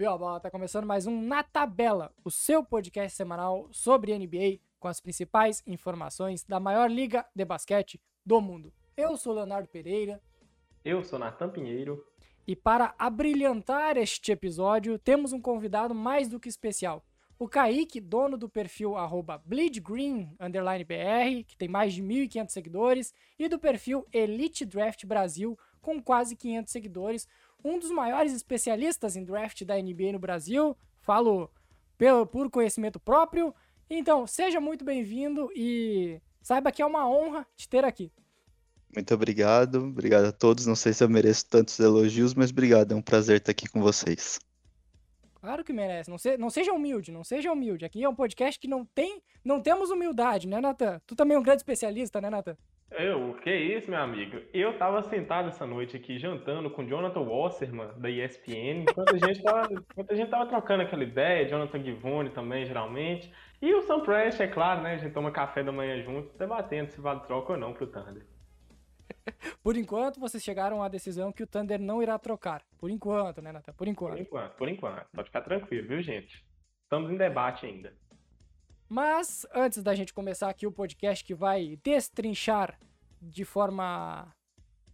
Subiu a bola, tá começando mais um Na Tabela, o seu podcast semanal sobre NBA com as principais informações da maior liga de basquete do mundo. Eu sou Leonardo Pereira. Eu sou Natan Pinheiro. E para abrilhantar este episódio, temos um convidado mais do que especial. O Kaique, dono do perfil bleedgreen_br, que tem mais de 1.500 seguidores, e do perfil Elite Draft Brasil, com quase 500 seguidores, um dos maiores especialistas em draft da NBA no Brasil. Falo pelo, por conhecimento próprio. Então, seja muito bem-vindo e saiba que é uma honra te ter aqui. Muito obrigado, obrigado a todos. Não sei se eu mereço tantos elogios, mas obrigado, é um prazer estar aqui com vocês. Claro que merece. Não, se, não seja humilde, não seja humilde. Aqui é um podcast que não tem, não temos humildade, né, Natan? Tu também é um grande especialista, né, Natan? Eu, que isso, meu amigo? Eu tava sentado essa noite aqui jantando com Jonathan Wasserman, da ESPN, enquanto a gente tava, enquanto a gente tava trocando aquela ideia, Jonathan Givone também, geralmente. E o Sam Prest, é claro, né? A gente toma café da manhã junto, debatendo se vale troca ou não pro Thunder. Por enquanto, vocês chegaram à decisão que o Thunder não irá trocar. Por enquanto, né, Nathan? Por enquanto. Por enquanto, por enquanto. Pode ficar tranquilo, viu, gente? Estamos em debate ainda. Mas, antes da gente começar aqui o podcast que vai destrinchar de forma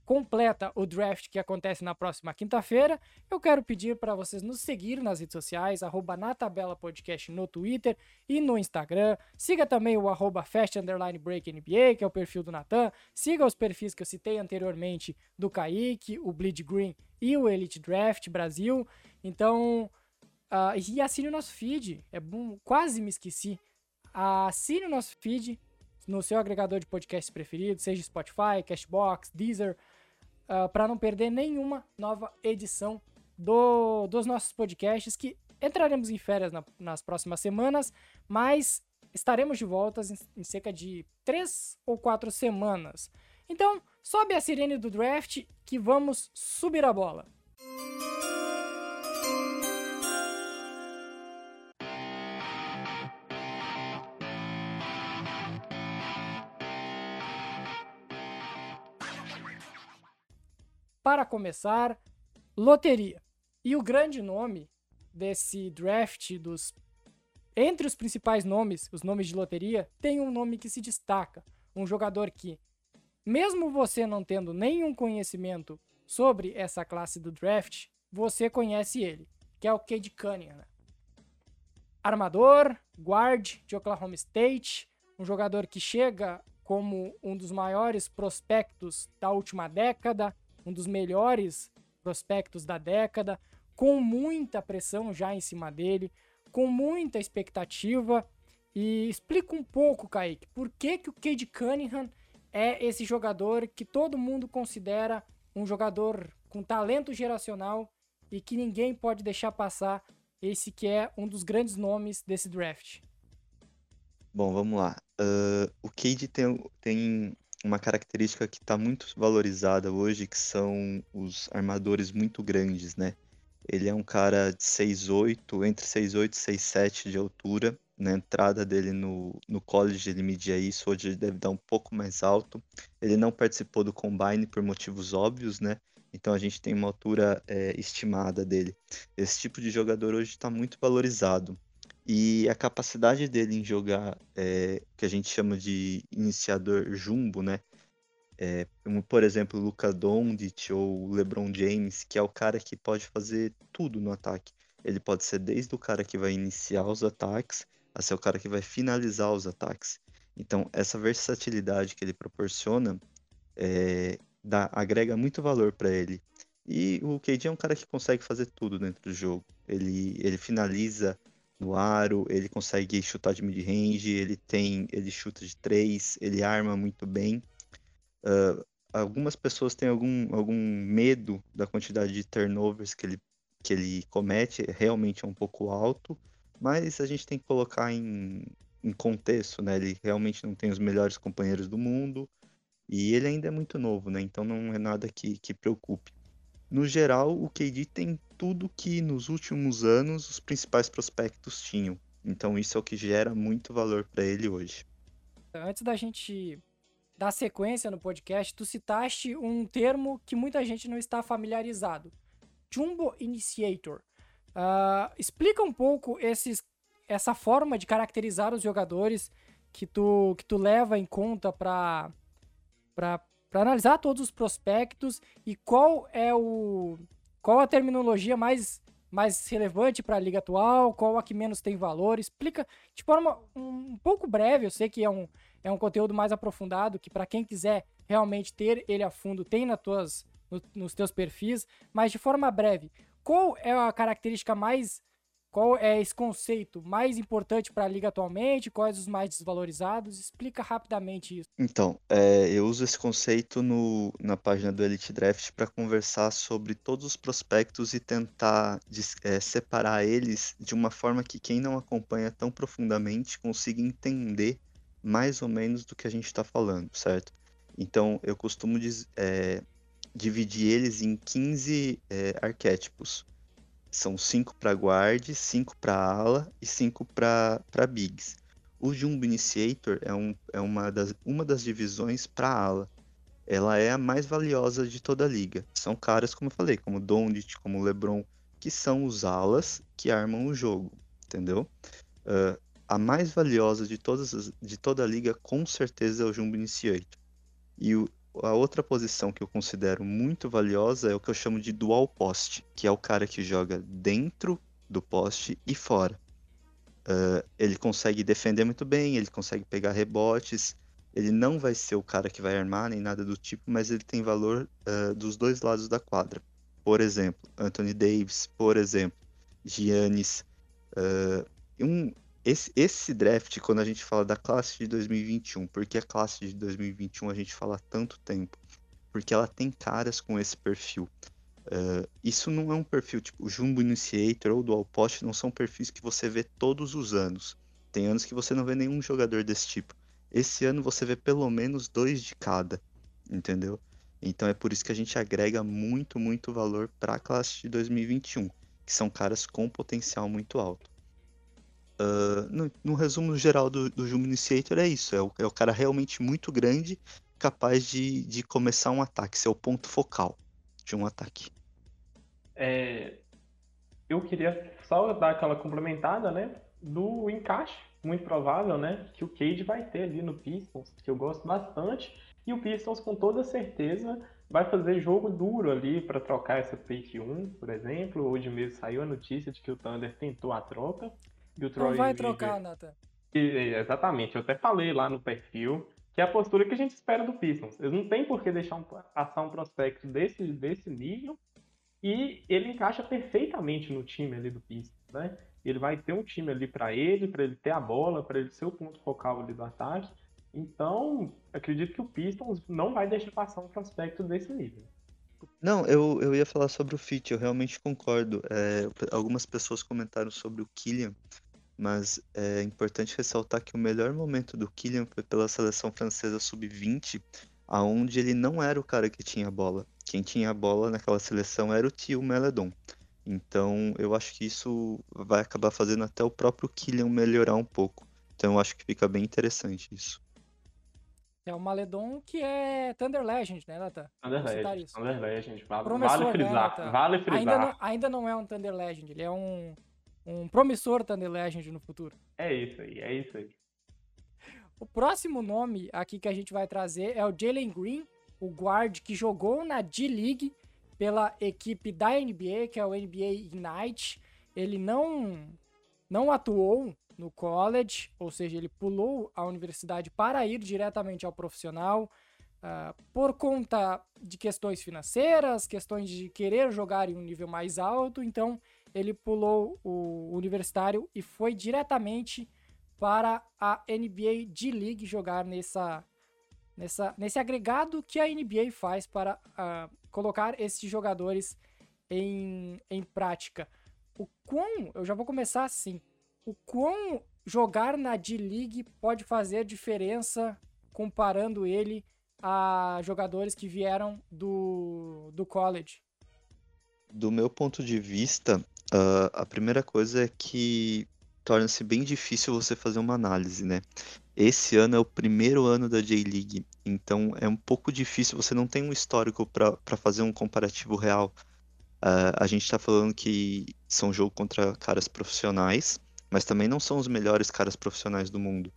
completa o draft que acontece na próxima quinta-feira, eu quero pedir para vocês nos seguir nas redes sociais, arroba na tabela podcast no Twitter e no Instagram. Siga também o arroba fast underline break NBA, que é o perfil do Natan. Siga os perfis que eu citei anteriormente do Kaique, o Bleed Green e o Elite Draft Brasil. Então, uh, e assine o nosso feed. É bom, quase me esqueci. Assine o nosso feed no seu agregador de podcasts preferido, seja Spotify, Cashbox, Deezer, uh, ah, para não perder nenhuma nova edição do, dos nossos podcasts, que entraremos em férias na, nas próximas semanas, mas estaremos de volta em, em cerca de três ou quatro semanas. Então, sobe a sirene do draft que vamos subir a bola. Para começar, loteria. E o grande nome desse draft dos entre os principais nomes, os nomes de loteria, tem um nome que se destaca, um jogador que mesmo você não tendo nenhum conhecimento sobre essa classe do draft, você conhece ele, que é o Cade Cunningham. Armador, guard de Oklahoma State, um jogador que chega como um dos maiores prospectos da última década, um dos melhores prospectos da década, com muita pressão já em cima dele, com muita expectativa. E explica um pouco, Kaique, por que, que o Cade Cunningham é esse jogador que todo mundo considera um jogador com talento geracional e que ninguém pode deixar passar esse que é um dos grandes nomes desse draft. Bom, vamos lá. Uh, o Cade tem, tem uma característica que está muito valorizada hoje, que são os armadores muito grandes, né? Ele é um cara de 6'8", entre 6'8 e 6'7 de altura. Na entrada dele no, no college ele media isso, hoje ele deve dar um pouco mais alto. Ele não participou do combine por motivos óbvios, né? Então a gente tem uma altura é, estimada dele. Esse tipo de jogador hoje está muito valorizado. E a capacidade dele em jogar, é, que a gente chama de iniciador jumbo, né? É, por exemplo, Luca Doncic ou LeBron James, que é o cara que pode fazer tudo no ataque. Ele pode ser desde o cara que vai iniciar os ataques, a ser o cara que vai finalizar os ataques. Então, essa versatilidade que ele proporciona é, dá, agrega muito valor para ele. E o KD é um cara que consegue fazer tudo dentro do jogo. Ele, ele finaliza no aro, ele consegue chutar de mid-range, ele tem, ele chuta de três, ele arma muito bem. Uh, algumas pessoas têm algum, algum medo da quantidade de turnovers que ele, que ele comete, realmente é um pouco alto, mas a gente tem que colocar em, em contexto, né? Ele realmente não tem os melhores companheiros do mundo e ele ainda é muito novo, né? Então não é nada que, que preocupe. No geral, o KD tem tudo que nos últimos anos os principais prospectos tinham. Então isso é o que gera muito valor para ele hoje. Antes da gente dar sequência no podcast, tu citaste um termo que muita gente não está familiarizado. Jumbo Initiator. Uh, explica um pouco esses, essa forma de caracterizar os jogadores que tu, que tu leva em conta para analisar todos os prospectos e qual é o qual a terminologia mais mais relevante para a liga atual, qual a que menos tem valor. Explica de forma um, um pouco breve, eu sei que é um, é um conteúdo mais aprofundado, que para quem quiser realmente ter ele a fundo, tem nas tuas, no, nos teus perfis, mas de forma breve, qual é a característica mais qual é esse conceito mais importante para a liga atualmente? Quais os mais desvalorizados? Explica rapidamente isso. Então, é, eu uso esse conceito no, na página do Elite Draft para conversar sobre todos os prospectos e tentar é, separar eles de uma forma que quem não acompanha tão profundamente consiga entender mais ou menos do que a gente está falando, certo? Então, eu costumo é, dividir eles em 15 é, arquétipos. São cinco para guard, cinco para ala e cinco para bigs. O Jumbo Initiator é, um, é uma, das, uma das divisões para ala. Ela é a mais valiosa de toda a liga. São caras, como eu falei, como Dondit, como LeBron, que são os alas que armam o jogo, entendeu? Uh, a mais valiosa de, todas de toda a liga, com certeza, é o Jumbo Initiator. E o, a outra posição que eu considero muito valiosa é o que eu chamo de dual poste, que é o cara que joga dentro do poste e fora. Uh, ele consegue defender muito bem, ele consegue pegar rebotes, ele não vai ser o cara que vai armar nem nada do tipo, mas ele tem valor uh, dos dois lados da quadra. Por exemplo, Anthony Davis, por exemplo, Giannis. Uh, um, esse, esse draft, quando a gente fala da classe de 2021, porque a classe de 2021 a gente fala tanto tempo? Porque ela tem caras com esse perfil. Uh, isso não é um perfil tipo o Jumbo Initiator ou Dual Post, não são perfis que você vê todos os anos. Tem anos que você não vê nenhum jogador desse tipo. Esse ano você vê pelo menos dois de cada, entendeu? Então é por isso que a gente agrega muito, muito valor para a classe de 2021, que são caras com potencial muito alto. Uh, no, no, resumo geral do, do Jumbo Initiator é isso, é o, é o cara realmente muito grande, capaz de, de começar um ataque, ser o ponto focal de um ataque. É, eu queria só dar aquela complementada, né, do encaixe, muito provável, né, que o Cade vai ter ali no Pistons, que eu gosto bastante, e o Pistons com toda certeza vai fazer jogo duro ali para trocar essa pick 1, por exemplo. Hoje mesmo saiu a notícia de que o Thunder tentou a troca. E o Troy não vai trocar, Nathan. Exatamente, eu até falei lá no perfil que é a postura que a gente espera do Pistons. Eles não tem por que deixar um, passar um prospecto desse, desse nível e ele encaixa perfeitamente no time ali do Pistons, né? Ele vai ter um time ali para ele, para ele ter a bola, para ele ser o ponto focal ali do ataque. Então, acredito que o Pistons não vai deixar passar um prospecto desse nível. Não, eu, eu ia falar sobre o fit, eu realmente concordo. É, algumas pessoas comentaram sobre o Killian, mas é importante ressaltar que o melhor momento do Kylian foi pela seleção francesa sub-20, aonde ele não era o cara que tinha a bola. Quem tinha a bola naquela seleção era o tio Meledon. Então, eu acho que isso vai acabar fazendo até o próprio Kylian melhorar um pouco. Então, eu acho que fica bem interessante isso. É o Maledon que é Thunder Legend, né, Nathan? Thunder Legend. Thunder Legend. Vale, vale frisar. Né, vale frisar. Ainda não, ainda não é um Thunder Legend, ele é um um promissor Thunder Legend no futuro. É isso aí, é isso aí. O próximo nome aqui que a gente vai trazer é o Jalen Green, o guard que jogou na D-League pela equipe da NBA, que é o NBA Ignite. Ele não, não atuou no college, ou seja, ele pulou a universidade para ir diretamente ao profissional. Uh, por conta de questões financeiras, questões de querer jogar em um nível mais alto, então ele pulou o universitário e foi diretamente para a NBA D-League jogar nessa, nessa, nesse agregado que a NBA faz para uh, colocar esses jogadores em, em prática. O quão, eu já vou começar assim, o quão jogar na D-League pode fazer diferença comparando ele a jogadores que vieram do, do college? Do meu ponto de vista, Uh, a primeira coisa é que torna-se bem difícil você fazer uma análise, né? Esse ano é o primeiro ano da J-League, então é um pouco difícil, você não tem um histórico para fazer um comparativo real. Uh, a gente está falando que são jogo contra caras profissionais, mas também não são os melhores caras profissionais do mundo.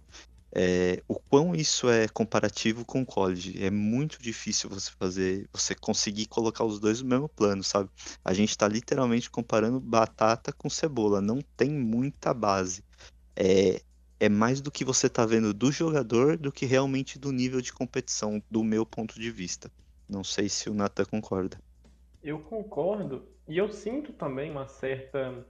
É, o quão isso é comparativo com o college? É muito difícil você fazer, você conseguir colocar os dois no mesmo plano, sabe? A gente está literalmente comparando batata com cebola, não tem muita base. É, é mais do que você está vendo do jogador do que realmente do nível de competição, do meu ponto de vista. Não sei se o Nata concorda. Eu concordo, e eu sinto também uma certa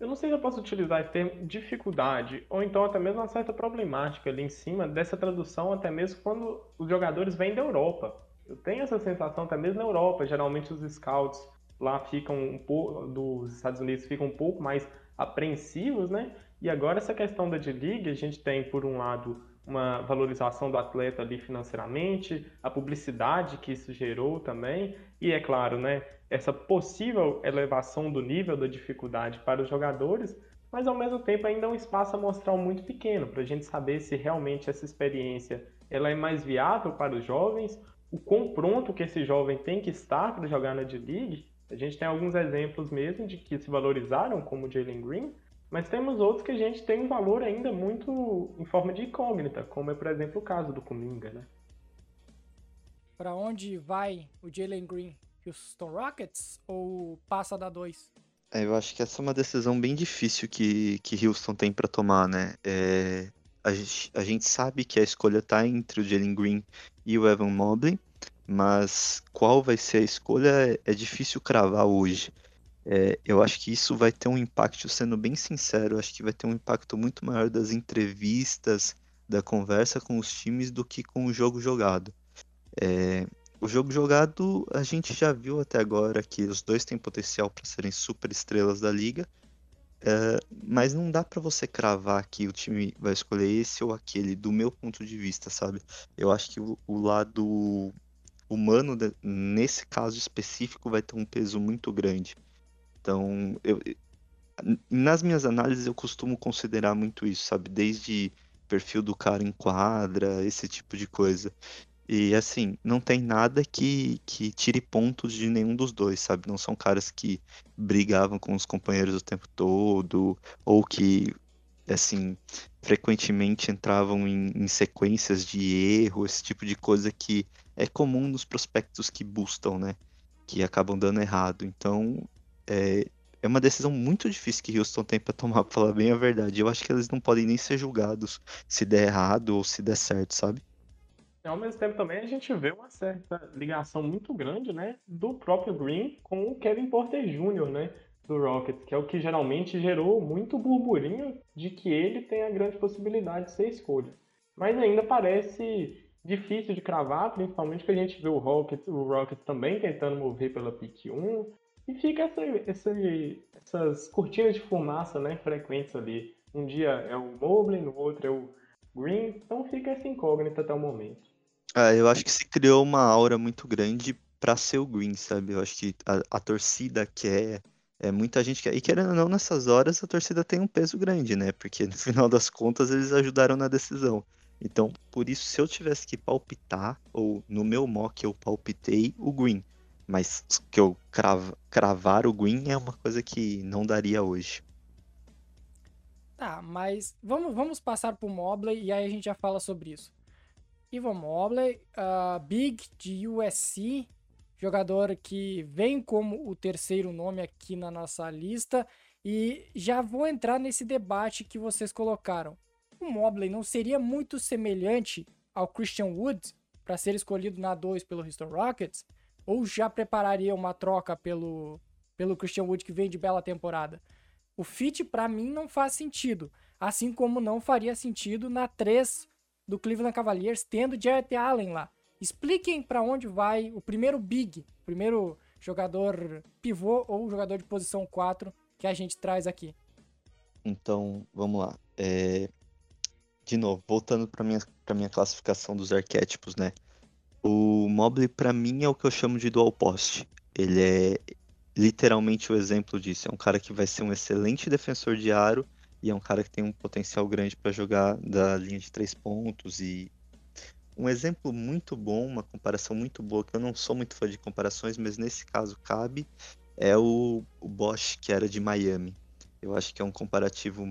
eu não sei se eu posso utilizar o termo dificuldade, ou então até mesmo uma certa problemática ali em cima dessa tradução, até mesmo quando os jogadores vêm da Europa. Eu tenho essa sensação até mesmo na Europa. Geralmente os scouts lá ficam um pouco, dos Estados Unidos ficam um pouco mais apreensivos, né? E agora essa questão da D-League, a gente tem, por um lado, uma valorização do atleta ali financeiramente, a publicidade que isso gerou também, e é claro, né, essa possível elevação do nível da dificuldade para os jogadores, mas ao mesmo tempo ainda é um espaço amostral muito pequeno para a gente saber se realmente essa experiência ela é mais viável para os jovens, o quão pronto que esse jovem tem que estar para jogar na D-League. A gente tem alguns exemplos mesmo de que se valorizaram, como o Jalen Green, mas temos outros que a gente tem um valor ainda muito em forma de incógnita, como é, por exemplo, o caso do Kuminga, né? Para onde vai o Jalen Green? Houston Rockets ou passa da 2? É, eu acho que essa é uma decisão bem difícil que, que Houston tem para tomar, né? É, a, gente, a gente sabe que a escolha tá entre o Jalen Green e o Evan Mobley, mas qual vai ser a escolha é, é difícil cravar hoje. É, eu acho que isso vai ter um impacto, sendo bem sincero, acho que vai ter um impacto muito maior das entrevistas, da conversa com os times do que com o jogo jogado. É, o jogo jogado a gente já viu até agora que os dois têm potencial para serem super estrelas da liga, é, mas não dá para você cravar que o time vai escolher esse ou aquele, do meu ponto de vista, sabe? Eu acho que o, o lado humano, de, nesse caso específico, vai ter um peso muito grande. Então, eu, nas minhas análises eu costumo considerar muito isso, sabe? Desde perfil do cara em quadra, esse tipo de coisa. E assim, não tem nada que, que tire pontos de nenhum dos dois, sabe? Não são caras que brigavam com os companheiros o tempo todo, ou que, assim, frequentemente entravam em, em sequências de erro, esse tipo de coisa que é comum nos prospectos que buscam, né? Que acabam dando errado. Então, é, é uma decisão muito difícil que Houston tem para tomar, para falar bem a verdade. Eu acho que eles não podem nem ser julgados se der errado ou se der certo, sabe? Ao mesmo tempo também a gente vê uma certa ligação muito grande, né, do próprio Green com o Kevin Porter Jr., né, do Rockets, que é o que geralmente gerou muito burburinho de que ele tem a grande possibilidade de ser escolha. Mas ainda parece difícil de cravar, principalmente que a gente vê o Rockets, o Rockets também tentando mover pela pick 1, e fica essa, essa, essas cortinas de fumaça né, frequentes ali. Um dia é o Mobley, no outro é o Green, então fica essa incógnita até o momento. Ah, eu acho que se criou uma aura muito grande para ser o Green, sabe? Eu acho que a, a torcida quer, é, muita gente quer. E querendo ou não, nessas horas a torcida tem um peso grande, né? Porque no final das contas eles ajudaram na decisão. Então, por isso, se eu tivesse que palpitar, ou no meu mock eu palpitei o Green. Mas que eu crava, cravar o Green é uma coisa que não daria hoje. Tá, mas vamos, vamos passar pro Mobley e aí a gente já fala sobre isso. Ivan Mobley, uh, Big de USC, jogador que vem como o terceiro nome aqui na nossa lista. E já vou entrar nesse debate que vocês colocaram. O Mobley não seria muito semelhante ao Christian Wood para ser escolhido na 2 pelo Houston Rockets? ou já prepararia uma troca pelo, pelo Christian Wood que vem de bela temporada? O fit para mim não faz sentido, assim como não faria sentido na 3 do Cleveland Cavaliers tendo Jarrett Allen lá. Expliquem para onde vai o primeiro big, primeiro jogador pivô ou jogador de posição 4 que a gente traz aqui. Então, vamos lá. É... De novo, voltando para minha para minha classificação dos arquétipos, né? O Mobley, para mim, é o que eu chamo de dual post. Ele é literalmente o exemplo disso. É um cara que vai ser um excelente defensor de aro e é um cara que tem um potencial grande para jogar da linha de três pontos. E um exemplo muito bom, uma comparação muito boa, que eu não sou muito fã de comparações, mas nesse caso cabe, é o, o Bosch, que era de Miami. Eu acho que é um comparativo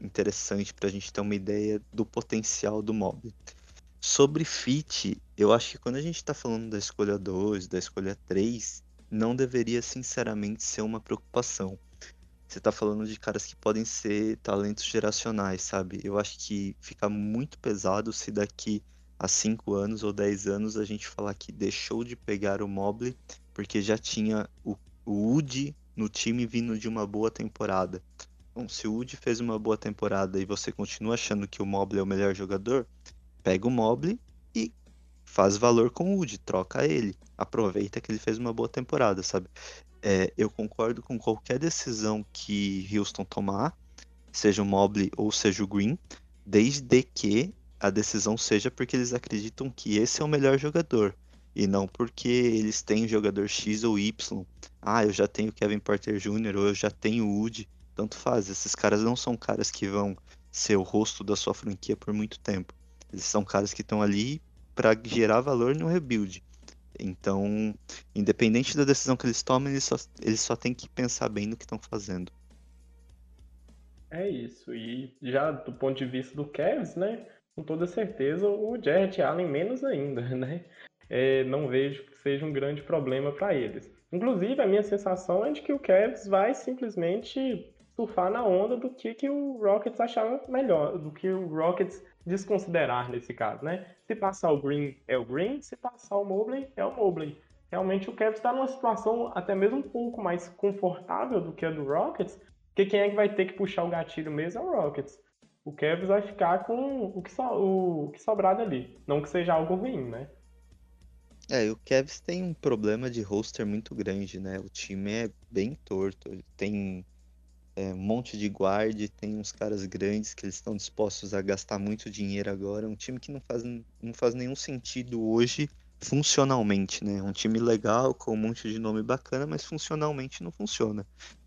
interessante para a gente ter uma ideia do potencial do Mobley. Sobre fit, eu acho que quando a gente está falando da escolha 2, da escolha 3, não deveria sinceramente ser uma preocupação. Você está falando de caras que podem ser talentos geracionais, sabe? Eu acho que fica muito pesado se daqui a 5 anos ou 10 anos a gente falar que deixou de pegar o Mobley porque já tinha o, o Woody no time vindo de uma boa temporada. Bom, se o Woody fez uma boa temporada e você continua achando que o Mobley é o melhor jogador, pega o Mobley faz valor com o Woody, troca ele. Aproveita que ele fez uma boa temporada, sabe? É, eu concordo com qualquer decisão que Houston tomar, seja o Mobley ou seja o Green, desde que a decisão seja porque eles acreditam que esse é o melhor jogador e não porque eles têm jogador X ou Y. Ah, eu já tenho Kevin Porter Jr. ou eu já tenho Woody. Tanto faz, esses caras não são caras que vão ser o rosto da sua franquia por muito tempo. Eles são caras que estão ali para gerar valor no rebuild. Então, independente da decisão que eles tomem, eles só, eles só têm que pensar bem no que estão fazendo. É isso. E já do ponto de vista do Cavs, né? Com toda certeza, o Jared Allen menos ainda, né? É, não vejo que seja um grande problema para eles. Inclusive, a minha sensação é de que o Cavs vai simplesmente surfar na onda do que, que o Rockets achava melhor, do que o Rockets desconsiderar nesse caso, né? Se passar o Green é o Green, se passar o Mobley é o Mobley. Realmente o Cavs está numa situação até mesmo um pouco mais confortável do que a do Rockets, porque quem é que vai ter que puxar o gatilho mesmo é o Rockets. O Cavs vai ficar com o que, so, o que sobrar dali, não que seja algo ruim, né? É, o Cavs tem um problema de roster muito grande, né? O time é bem torto, ele tem é, um monte de guard, tem uns caras grandes que eles estão dispostos a gastar muito dinheiro agora. Um time que não faz, não faz nenhum sentido hoje funcionalmente, né? Um time legal, com um monte de nome bacana, mas funcionalmente não funciona.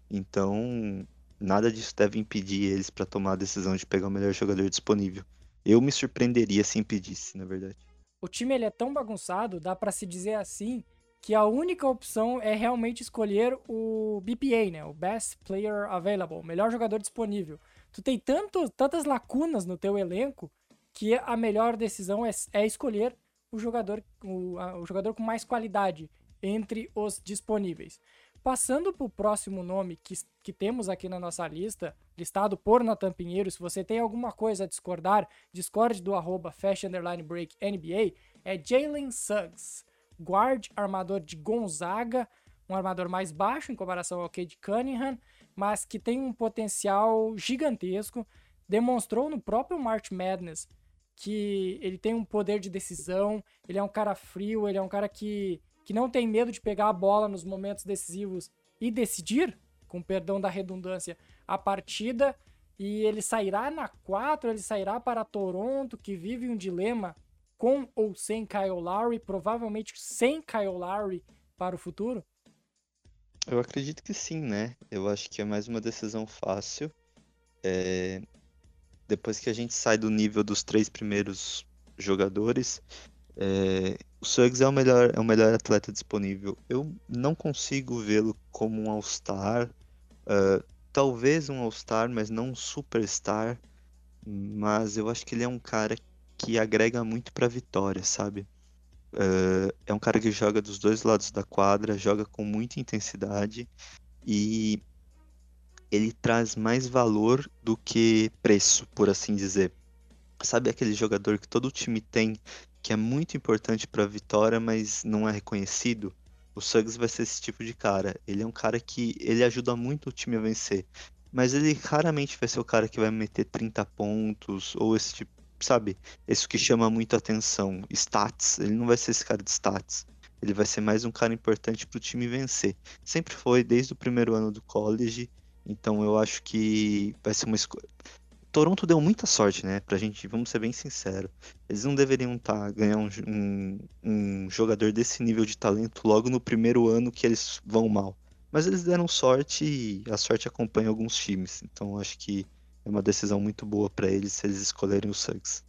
Então, nada disso deve impedir eles para tomar a decisão de pegar o melhor jogador disponível. Eu me surpreenderia se impedisse, na verdade. O time ele é tão bagunçado, dá para se dizer assim, que a única opção é realmente escolher o BPA, né? O Best Player Available, melhor jogador disponível. Tu tem tanto, tantas lacunas no teu elenco que a melhor decisão é, é escolher o jogador, o, a, o jogador com mais qualidade entre os disponíveis. Passando para o próximo nome que, que temos aqui na nossa lista, listado por Natan Pinheiro, se você tem alguma coisa a discordar, discorde do arroba Break NBA, é Jalen Suggs guard, armador de Gonzaga, um armador mais baixo em comparação ao Cade Cunningham, mas que tem um potencial gigantesco. Demonstrou no próprio March Madness que ele tem um poder de decisão, ele é um cara frio, ele é um cara que, que não tem medo de pegar a bola nos momentos decisivos e decidir, com perdão da redundância, a partida. E ele sairá na 4, ele sairá para Toronto, que vive um dilema com ou sem Kyle Lowry, provavelmente sem Kyle Lowry para o futuro? Eu acredito que sim, né? Eu acho que é mais uma decisão fácil. É... Depois que a gente sai do nível dos três primeiros jogadores, é... o Suggs é o melhor, é o melhor atleta disponível. Eu não consigo vê-lo como um All-Star. Uh, talvez um All-Star, mas não um Superstar. Mas eu acho que ele é um cara que agrega muito para vitória, sabe? Uh, é um cara que joga dos dois lados da quadra, joga com muita intensidade e ele traz mais valor do que preço, por assim dizer. Sabe aquele jogador que todo time tem, que é muito importante para a vitória, mas não é reconhecido? O Suggs vai ser esse tipo de cara. Ele é um cara que ele ajuda muito o time a vencer, mas ele raramente vai ser o cara que vai meter 30 pontos ou esse tipo sabe, isso que chama muito atenção. Stats, ele não vai ser esse cara de stats. Ele vai ser mais um cara importante para o time vencer. Sempre foi, desde o primeiro ano do college. Então eu acho que vai ser uma escolha. Toronto deu muita sorte, né? Pra gente, vamos ser bem sinceros. Eles não deveriam tá, ganhar um, um, um jogador desse nível de talento logo no primeiro ano que eles vão mal. Mas eles deram sorte e a sorte acompanha alguns times. Então acho que é uma decisão muito boa para eles se eles escolherem o Suggs.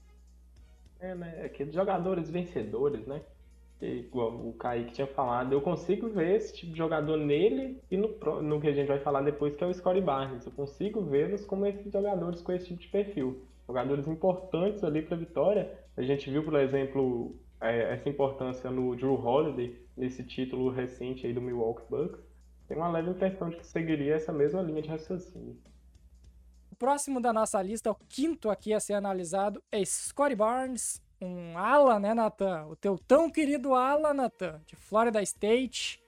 É, né? Aqueles jogadores vencedores, né? igual o Kaique tinha falado, eu consigo ver esse tipo de jogador nele e no, no que a gente vai falar depois, que é o Scottie Barnes. Eu consigo vê-los como esses jogadores com esse tipo de perfil. Jogadores importantes ali para a vitória. A gente viu, por exemplo, é, essa importância no Drew Holiday, nesse título recente aí do Milwaukee Bucks. Tem uma leve impressão de que seguiria essa mesma linha de raciocínio. Próximo da nossa lista, o quinto aqui a ser analisado, é Scottie Barnes, um ala, né, Nathan? O teu tão querido ala, Nathan, de Florida State.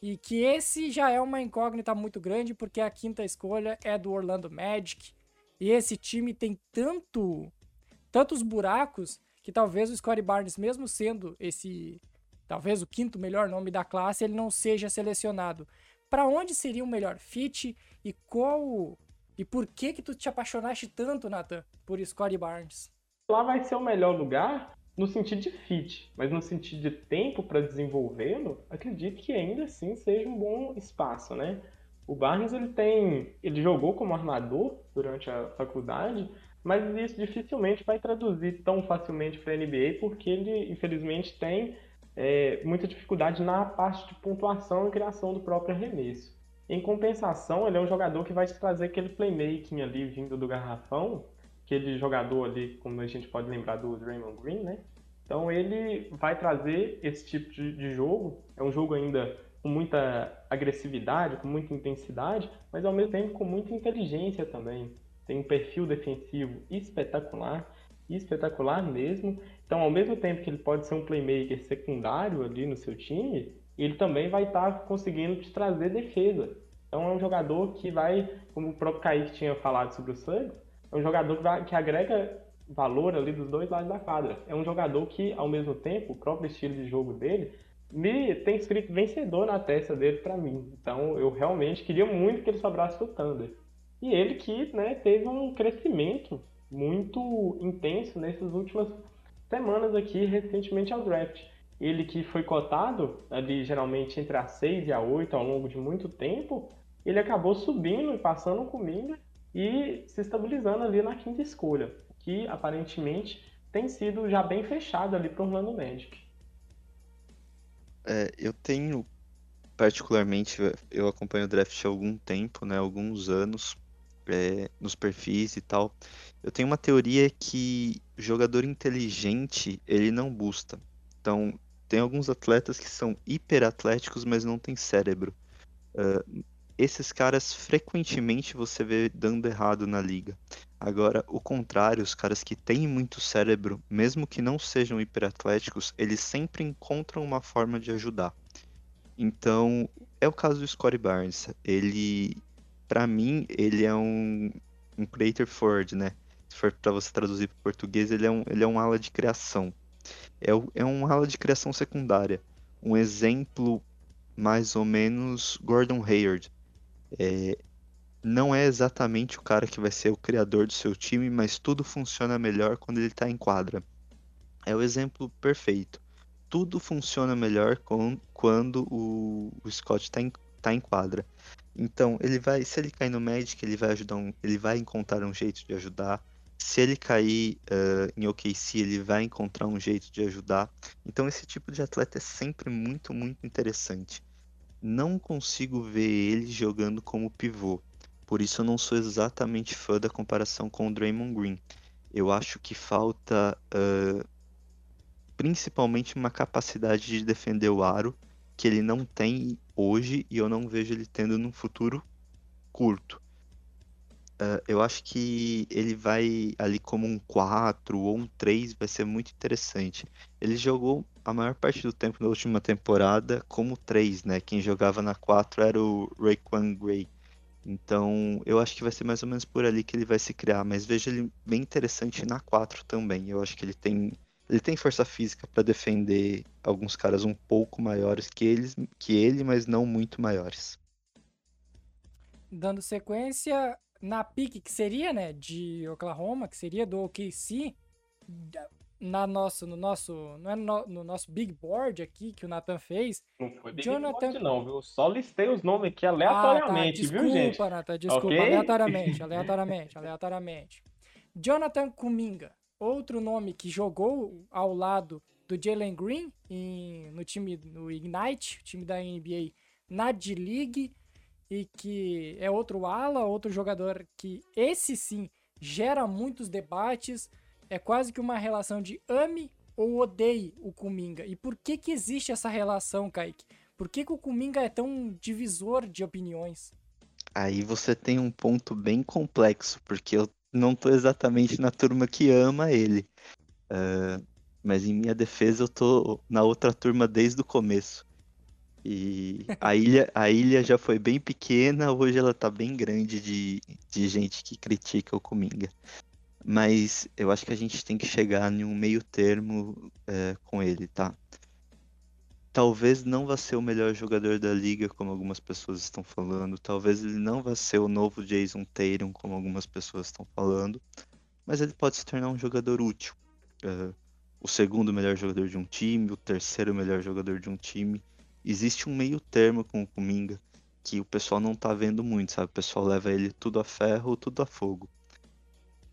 E que esse já é uma incógnita muito grande, porque a quinta escolha é do Orlando Magic. E esse time tem tanto tantos buracos que talvez o Scottie Barnes, mesmo sendo esse talvez o quinto melhor nome da classe, ele não seja selecionado. Para onde seria o melhor fit e qual e por que que tu te apaixonaste tanto, Nathan, por Scottie Barnes? lá vai ser o melhor lugar no sentido de fit, mas no sentido de tempo para desenvolvê-lo, acredito que ainda assim seja um bom espaço, né? O Barnes ele tem, ele jogou como armador durante a faculdade, mas isso dificilmente vai traduzir tão facilmente para a NBA, porque ele infelizmente tem é, muita dificuldade na parte de pontuação e criação do próprio arremesso. Em compensação, ele é um jogador que vai te trazer aquele playmaking ali vindo do garrafão aquele jogador ali, como a gente pode lembrar do Draymond Green, né? Então ele vai trazer esse tipo de, de jogo. É um jogo ainda com muita agressividade, com muita intensidade, mas ao mesmo tempo com muita inteligência também. Tem um perfil defensivo espetacular, espetacular mesmo. Então, ao mesmo tempo que ele pode ser um playmaker secundário ali no seu time, ele também vai estar tá conseguindo te trazer defesa. Então, é um jogador que vai, como o próprio Kaique tinha falado sobre o Suggs, é um jogador que, que agrega valor ali dos dois lados da quadra. É um jogador que, ao mesmo tempo, o próprio estilo de jogo dele me tem escrito vencedor na testa dele para mim. Então, eu realmente queria muito que ele sobrasse pro Thunder. E ele que né, teve um crescimento muito intenso nessas últimas semanas aqui, recentemente ao draft. Ele que foi cotado ali geralmente entre a 6 e a 8 ao longo de muito tempo, ele acabou subindo e passando comigo e se estabilizando ali na quinta escolha, que aparentemente tem sido já bem fechado ali para o Orlando Magic. É, eu tenho, particularmente, eu acompanho o draft há algum tempo, né, alguns anos, é, nos perfis e tal. Eu tenho uma teoria que jogador inteligente, ele não busta. Então, tem alguns atletas que são hiperatléticos, mas não têm cérebro. Uh, esses caras frequentemente você vê dando errado na liga. Agora, o contrário, os caras que têm muito cérebro, mesmo que não sejam hiperatléticos, eles sempre encontram uma forma de ajudar. Então, é o caso do Scottie Barnes. Ele, para mim, ele é um, um creator forward, né? Se for para você traduzir para português, ele é um, ele é um ala de criação. É, é um ala de criação secundária. Um exemplo mais ou menos Gordon Hayward, é, não é exatamente o cara que vai ser o criador do seu time, mas tudo funciona melhor quando ele está em quadra. É o exemplo perfeito. Tudo funciona melhor com, quando o, o Scott está em, tá em quadra. Então, ele vai, se ele cair no Magic, ele vai ajudar, um, ele vai encontrar um jeito de ajudar. Se ele cair uh, em OKC, ele vai encontrar um jeito de ajudar. Então, esse tipo de atleta é sempre muito, muito interessante não consigo ver ele jogando como pivô. Por isso eu não sou exatamente fã da comparação com o Draymond Green. Eu acho que falta uh, principalmente uma capacidade de defender o aro que ele não tem hoje e eu não vejo ele tendo no futuro curto. Eu acho que ele vai ali como um 4 ou um 3 vai ser muito interessante. Ele jogou a maior parte do tempo na última temporada como 3, né? Quem jogava na 4 era o Raekwon Gray. Então, eu acho que vai ser mais ou menos por ali que ele vai se criar, mas vejo ele bem interessante na 4 também. Eu acho que ele tem ele tem força física para defender alguns caras um pouco maiores que eles, que ele, mas não muito maiores. Dando sequência, na pique que seria, né, de Oklahoma, que seria do OKC, na nosso, no nosso, não é no, no, nosso big board aqui que o Nathan fez. Não foi big Jonathan... board não, viu? Só listei os nomes aqui aleatoriamente, ah, tá. desculpa, viu, gente? Nathan, desculpa, okay? aleatoriamente, aleatoriamente, aleatoriamente. Jonathan Kuminga, outro nome que jogou ao lado do Jalen Green em, no time no Ignite, time da NBA na D-League, e que é outro ala, outro jogador que esse sim gera muitos debates, é quase que uma relação de ame ou odeie o Kuminga. E por que que existe essa relação, Kaique? Por que, que o Kuminga é tão divisor de opiniões? Aí você tem um ponto bem complexo, porque eu não tô exatamente na turma que ama ele. Uh, mas em minha defesa eu tô na outra turma desde o começo. E a ilha, a ilha já foi bem pequena, hoje ela tá bem grande de, de gente que critica o Kuminga. Mas eu acho que a gente tem que chegar em um meio termo é, com ele, tá? Talvez não vá ser o melhor jogador da liga, como algumas pessoas estão falando. Talvez ele não vá ser o novo Jason Tatum, como algumas pessoas estão falando. Mas ele pode se tornar um jogador útil. Uh, o segundo melhor jogador de um time, o terceiro melhor jogador de um time. Existe um meio termo com o Kuminga que o pessoal não tá vendo muito, sabe? O pessoal leva ele tudo a ferro tudo a fogo.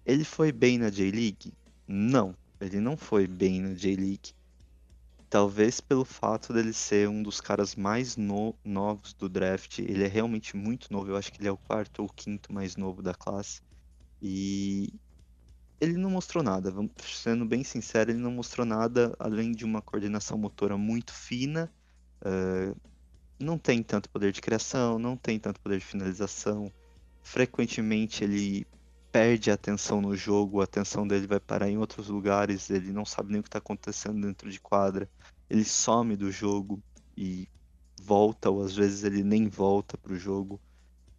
Ele foi bem na J-League? Não, ele não foi bem na J-League. Talvez pelo fato dele ser um dos caras mais no novos do draft. Ele é realmente muito novo. Eu acho que ele é o quarto ou quinto mais novo da classe. E ele não mostrou nada. Sendo bem sincero, ele não mostrou nada além de uma coordenação motora muito fina. Uh, não tem tanto poder de criação, não tem tanto poder de finalização. Frequentemente ele perde a atenção no jogo, a atenção dele vai parar em outros lugares, ele não sabe nem o que está acontecendo dentro de quadra, ele some do jogo e volta, ou às vezes ele nem volta para o jogo.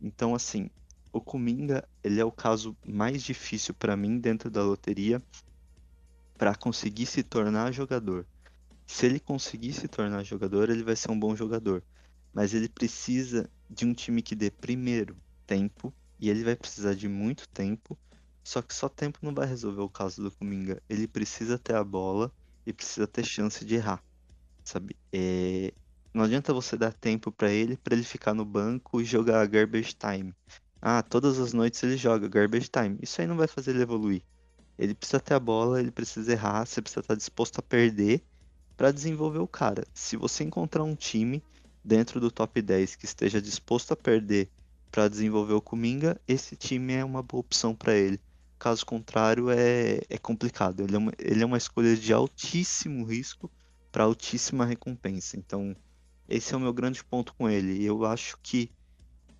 Então, assim, o Kuminga ele é o caso mais difícil para mim dentro da loteria para conseguir se tornar jogador. Se ele conseguir se tornar jogador, ele vai ser um bom jogador. Mas ele precisa de um time que dê primeiro tempo e ele vai precisar de muito tempo. Só que só tempo não vai resolver o caso do Kuminga. Ele precisa ter a bola e precisa ter chance de errar, sabe? É... Não adianta você dar tempo para ele, para ele ficar no banco e jogar garbage time. Ah, todas as noites ele joga garbage time. Isso aí não vai fazer ele evoluir. Ele precisa ter a bola, ele precisa errar, você precisa estar disposto a perder para desenvolver o cara. Se você encontrar um time dentro do top 10 que esteja disposto a perder para desenvolver o Kuminga, esse time é uma boa opção para ele. Caso contrário, é, é complicado. Ele é, uma, ele é uma escolha de altíssimo risco para altíssima recompensa. Então, esse é o meu grande ponto com ele. Eu acho que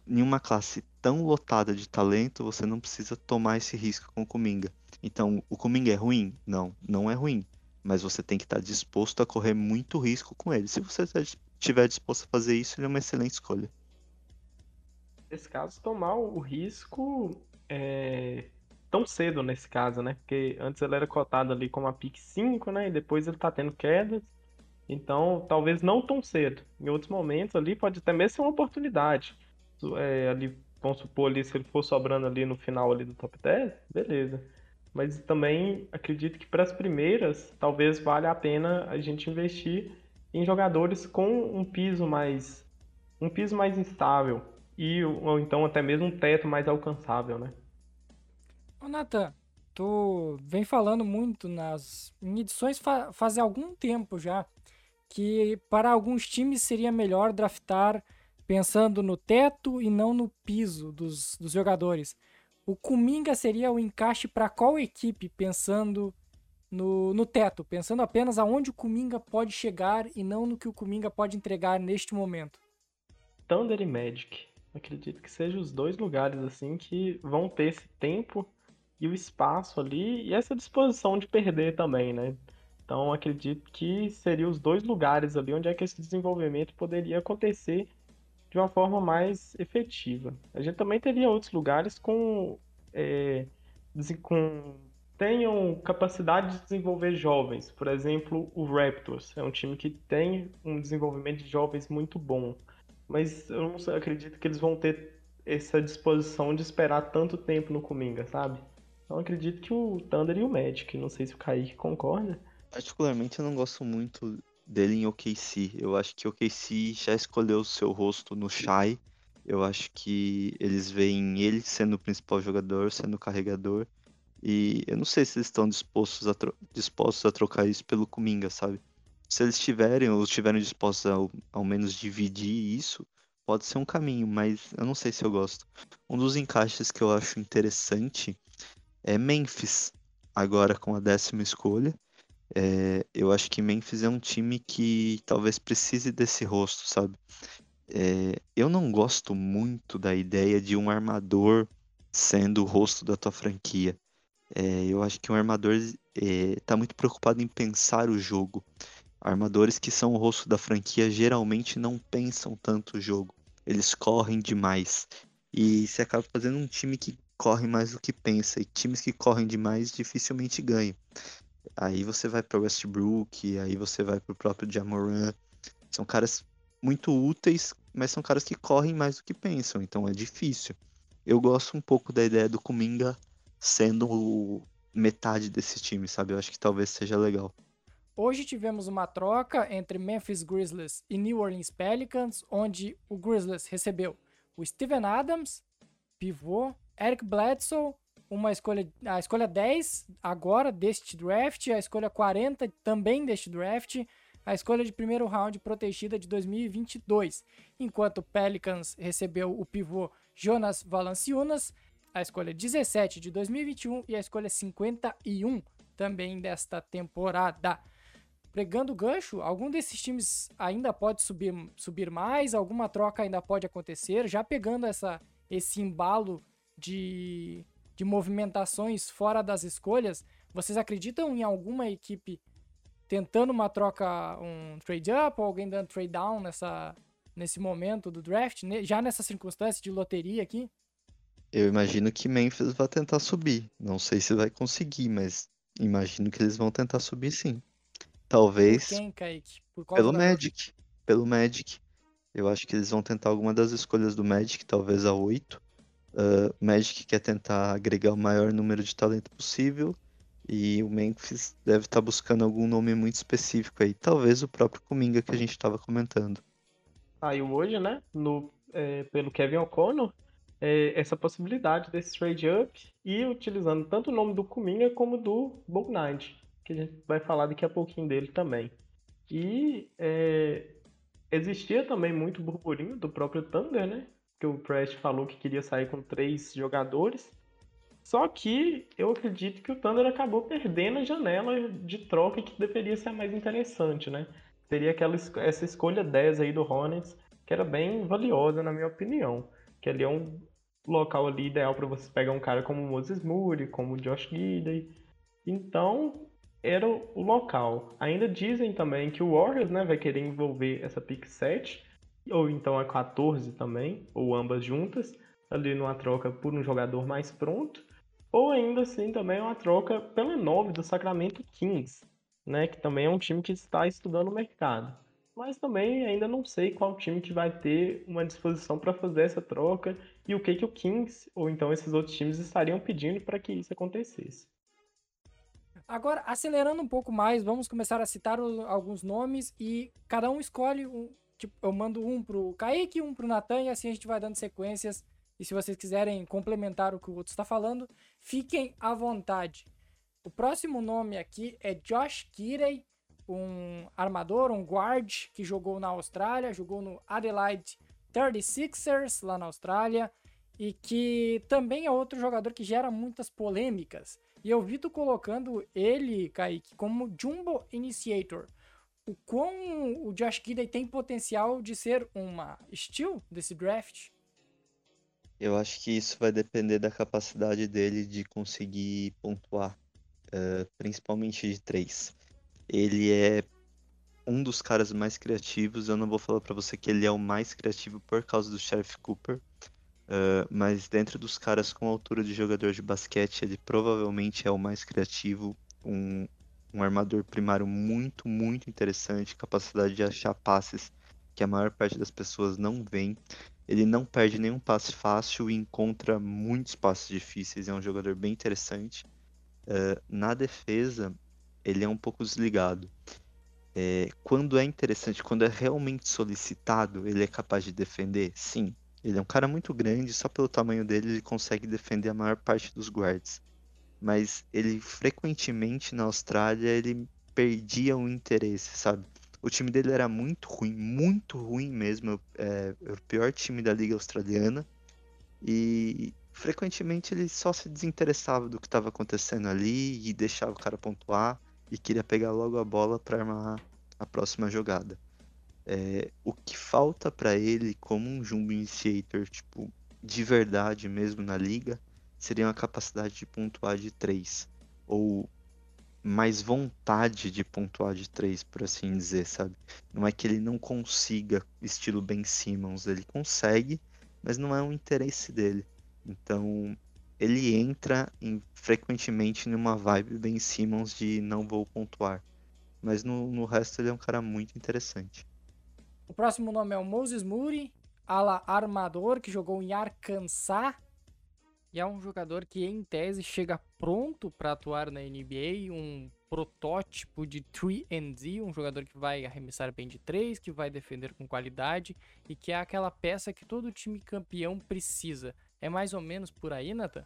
em uma classe tão lotada de talento, você não precisa tomar esse risco com o Kuminga. Então, o Kuminga é ruim? Não, não é ruim. Mas você tem que estar disposto a correr muito risco com ele. Se você estiver disposto a fazer isso, ele é uma excelente escolha nesse caso, tomar o risco é, tão cedo nesse caso, né? Porque antes ele era cotado ali como a pick 5, né? E depois ele tá tendo quedas. Então, talvez não tão cedo. Em outros momentos ali pode até mesmo ser uma oportunidade. É, ali, vamos supor ali, se ele for sobrando ali no final ali do top 10, beleza. Mas também acredito que para as primeiras, talvez valha a pena a gente investir em jogadores com um piso mais um piso mais instável, e ou então até mesmo um teto mais alcançável, né? Ô Nathan, tu vem falando muito nas em edições fa faz algum tempo já que para alguns times seria melhor draftar pensando no teto e não no piso dos, dos jogadores. O Kuminga seria o encaixe para qual equipe pensando no, no teto, pensando apenas aonde o Kuminga pode chegar e não no que o Kuminga pode entregar neste momento? Thunder e Magic acredito que sejam os dois lugares assim que vão ter esse tempo e o espaço ali e essa disposição de perder também, né? Então acredito que seriam os dois lugares ali onde é que esse desenvolvimento poderia acontecer de uma forma mais efetiva. A gente também teria outros lugares com, é, com tenham capacidade de desenvolver jovens. Por exemplo, o Raptors é um time que tem um desenvolvimento de jovens muito bom mas eu não acredito que eles vão ter essa disposição de esperar tanto tempo no Cominga, sabe? Então acredito que o Thunder e o Magic, não sei se o Kaique concorda. Particularmente eu não gosto muito dele em OKC. Eu acho que OKC já escolheu o seu rosto no Shai. Eu acho que eles veem ele sendo o principal jogador, sendo o carregador. E eu não sei se eles estão dispostos a, dispostos a trocar isso pelo Kuminga, sabe? se eles tiverem ou estiverem dispostos a ao menos dividir isso, pode ser um caminho, mas eu não sei se eu gosto. Um dos encaixes que eu acho interessante é Memphis, agora com a décima escolha. É, eu acho que Memphis é um time que talvez precise desse rosto, sabe? É, eu não gosto muito da ideia de um armador sendo o rosto da tua franquia. É, eu acho que um armador está muito preocupado em pensar o jogo. Armadores que são o rosto da franquia geralmente não pensam tanto o jogo. Eles correm demais. E você acaba fazendo um time que corre mais do que pensa. E times que correm demais dificilmente ganham. Aí você vai para Westbrook, aí você vai para o próprio Jamoran. São caras muito úteis, mas são caras que correm mais do que pensam, então é difícil. Eu gosto um pouco da ideia do Kuminga sendo metade desse time, sabe? Eu acho que talvez seja legal. Hoje tivemos uma troca entre Memphis Grizzlies e New Orleans Pelicans, onde o Grizzlies recebeu o Steven Adams, pivô, Eric Bledsoe, uma escolha, a escolha 10 agora deste draft, a escolha 40 também deste draft, a escolha de primeiro round protegida de 2022, enquanto Pelicans recebeu o pivô Jonas Valanciunas, a escolha 17 de 2021 e a escolha 51 também desta temporada. Pregando gancho, algum desses times ainda pode subir, subir mais, alguma troca ainda pode acontecer, já pegando essa, esse embalo de de movimentações fora das escolhas, vocês acreditam em alguma equipe tentando uma troca, um trade up ou alguém dando trade down nessa, nesse momento do draft, já nessa circunstância de loteria aqui? Eu imagino que Memphis vai tentar subir. Não sei se vai conseguir, mas imagino que eles vão tentar subir sim. Talvez. Por quem, Kaique? Por pelo Magic. Pelo Magic. Eu acho que eles vão tentar alguma das escolhas do Magic, talvez a 8. Uh, Magic quer tentar agregar o maior número de talento possível e o Memphis deve estar tá buscando algum nome muito específico aí, talvez o próprio Kuminga que a gente estava comentando. Saiu hoje, né, no, é, pelo Kevin O'Connor, é, essa possibilidade desse trade up e utilizando tanto o nome do Kuminga como do Knight, que a gente vai falar daqui a pouquinho dele também. E é, existia também muito burburinho do próprio Thunder, né? Que o Prest falou que queria sair com três jogadores. Só que eu acredito que o Thunder acabou perdendo a janela de troca que deveria ser a mais interessante, né? Seria aquela, essa escolha 10 aí do Hornets, que era bem valiosa, na minha opinião. Que ali é um local ali ideal para você pegar um cara como Moses Moody, como Josh Gidey. Então, era o local. Ainda dizem também que o Warriors né, vai querer envolver essa pick 7 ou então a 14 também, ou ambas juntas, ali numa troca por um jogador mais pronto, ou ainda assim também uma troca pela 9 do Sacramento Kings, né, que também é um time que está estudando o mercado. Mas também ainda não sei qual time que vai ter uma disposição para fazer essa troca e o que que o Kings ou então esses outros times estariam pedindo para que isso acontecesse. Agora, acelerando um pouco mais, vamos começar a citar alguns nomes e cada um escolhe um, tipo, eu mando um pro Kaique, um pro Natan, e assim a gente vai dando sequências. E se vocês quiserem complementar o que o outro está falando, fiquem à vontade. O próximo nome aqui é Josh Kirey, um armador, um guard que jogou na Austrália, jogou no Adelaide 36ers lá na Austrália e que também é outro jogador que gera muitas polêmicas. E eu vi tu colocando ele, Kaique, como Jumbo Initiator o quão o Josh Gidey tem potencial de ser uma steal desse draft? Eu acho que isso vai depender da capacidade dele de conseguir pontuar, uh, principalmente de três. Ele é um dos caras mais criativos. Eu não vou falar para você que ele é o mais criativo por causa do Sheriff Cooper, uh, mas dentro dos caras com altura de jogador de basquete, ele provavelmente é o mais criativo. Um, um armador primário muito, muito interessante, capacidade de achar passes que a maior parte das pessoas não vê. Ele não perde nenhum passe fácil e encontra muitos passes difíceis. É um jogador bem interessante. Uh, na defesa, ele é um pouco desligado. É, quando é interessante, quando é realmente solicitado, ele é capaz de defender? Sim. Ele é um cara muito grande, só pelo tamanho dele ele consegue defender a maior parte dos guards mas ele frequentemente na Austrália ele perdia o interesse, sabe? O time dele era muito ruim, muito ruim mesmo. É, era o pior time da Liga Australiana. E frequentemente ele só se desinteressava do que estava acontecendo ali e deixava o cara pontuar e queria pegar logo a bola para armar a próxima jogada. É, o que falta para ele como um jumbo initiator, tipo, de verdade mesmo na liga, seria uma capacidade de pontuar de 3 ou mais vontade de pontuar de 3, por assim dizer, sabe? Não é que ele não consiga, estilo Ben Simmons, ele consegue, mas não é um interesse dele. Então, ele entra em, frequentemente numa vibe Ben Simmons de não vou pontuar. Mas no, no resto ele é um cara muito interessante. O próximo nome é o Moses Moody, ala armador, que jogou em Arkansas. E é um jogador que, em tese, chega pronto para atuar na NBA, um protótipo de 3D, um jogador que vai arremessar bem de 3, que vai defender com qualidade e que é aquela peça que todo time campeão precisa. É mais ou menos por aí, Nathan?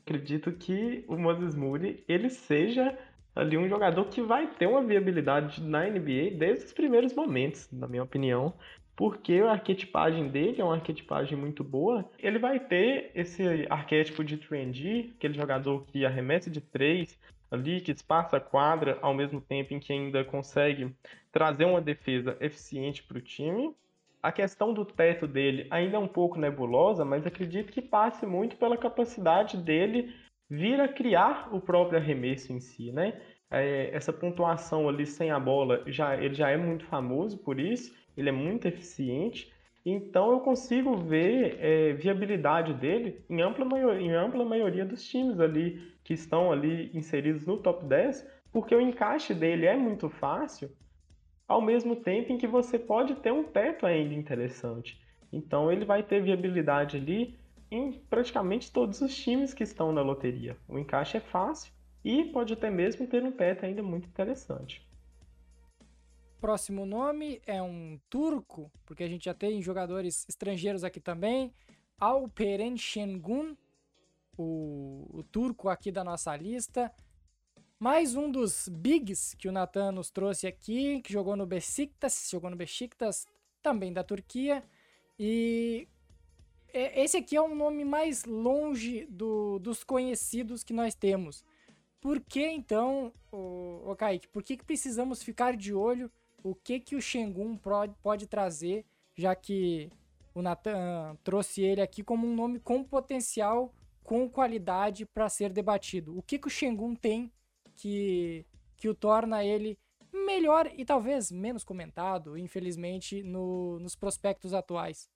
Acredito que o Moses Moody ele seja ali um jogador que vai ter uma viabilidade na NBA desde os primeiros momentos, na minha opinião, porque a arquetipagem dele é uma arquetipagem muito boa. Ele vai ter esse arquétipo de trendy, aquele jogador que arremessa de três ali, que espaça a quadra, ao mesmo tempo em que ainda consegue trazer uma defesa eficiente para o time. A questão do teto dele ainda é um pouco nebulosa, mas acredito que passe muito pela capacidade dele vir a criar o próprio arremesso em si, né? É, essa pontuação ali sem a bola, já, ele já é muito famoso por isso, ele é muito eficiente, então eu consigo ver é, viabilidade dele em ampla, maioria, em ampla maioria dos times ali que estão ali inseridos no top 10, porque o encaixe dele é muito fácil ao mesmo tempo em que você pode ter um teto ainda interessante. Então ele vai ter viabilidade ali em praticamente todos os times que estão na loteria. O encaixe é fácil e pode até mesmo ter um teto ainda muito interessante. Próximo nome é um turco, porque a gente já tem jogadores estrangeiros aqui também. Alperen Şengün, o, o turco aqui da nossa lista. Mais um dos bigs que o Nathan nos trouxe aqui, que jogou no Besiktas, jogou no Besiktas, também da Turquia. E esse aqui é um nome mais longe do, dos conhecidos que nós temos. Por que então, o, o Kaique, por que, que precisamos ficar de olho o que, que o Shengun pode, trazer, já que o Nathan trouxe ele aqui como um nome com potencial, com qualidade para ser debatido? O que, que o Shengun tem que, que o torna ele melhor e talvez menos comentado, infelizmente, no, nos prospectos atuais.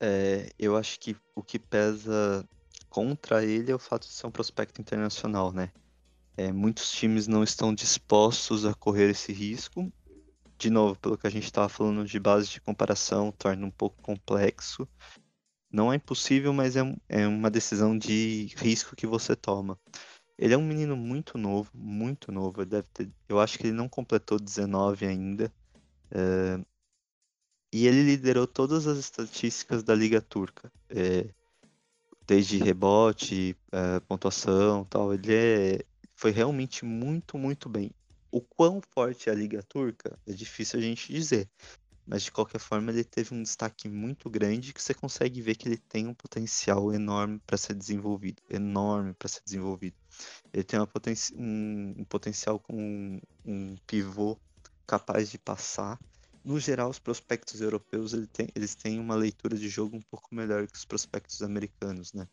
É, eu acho que o que pesa contra ele é o fato de ser um prospecto internacional, né? É, muitos times não estão dispostos a correr esse risco. De novo, pelo que a gente estava falando de base de comparação, torna um pouco complexo. Não é impossível, mas é, é uma decisão de risco que você toma. Ele é um menino muito novo, muito novo. Ele deve ter, eu acho que ele não completou 19 ainda. É, e ele liderou todas as estatísticas da Liga Turca. É, desde rebote, é, pontuação tal. Ele é, foi realmente muito, muito bem. O quão forte é a Liga Turca é difícil a gente dizer. Mas de qualquer forma, ele teve um destaque muito grande que você consegue ver que ele tem um potencial enorme para ser desenvolvido. Enorme para ser desenvolvido. Ele tem poten um, um, potencial com um, um, pivô capaz de passar. No geral, os prospectos europeus ele tem, eles têm uma leitura de jogo um pouco melhor que os prospectos americanos, né?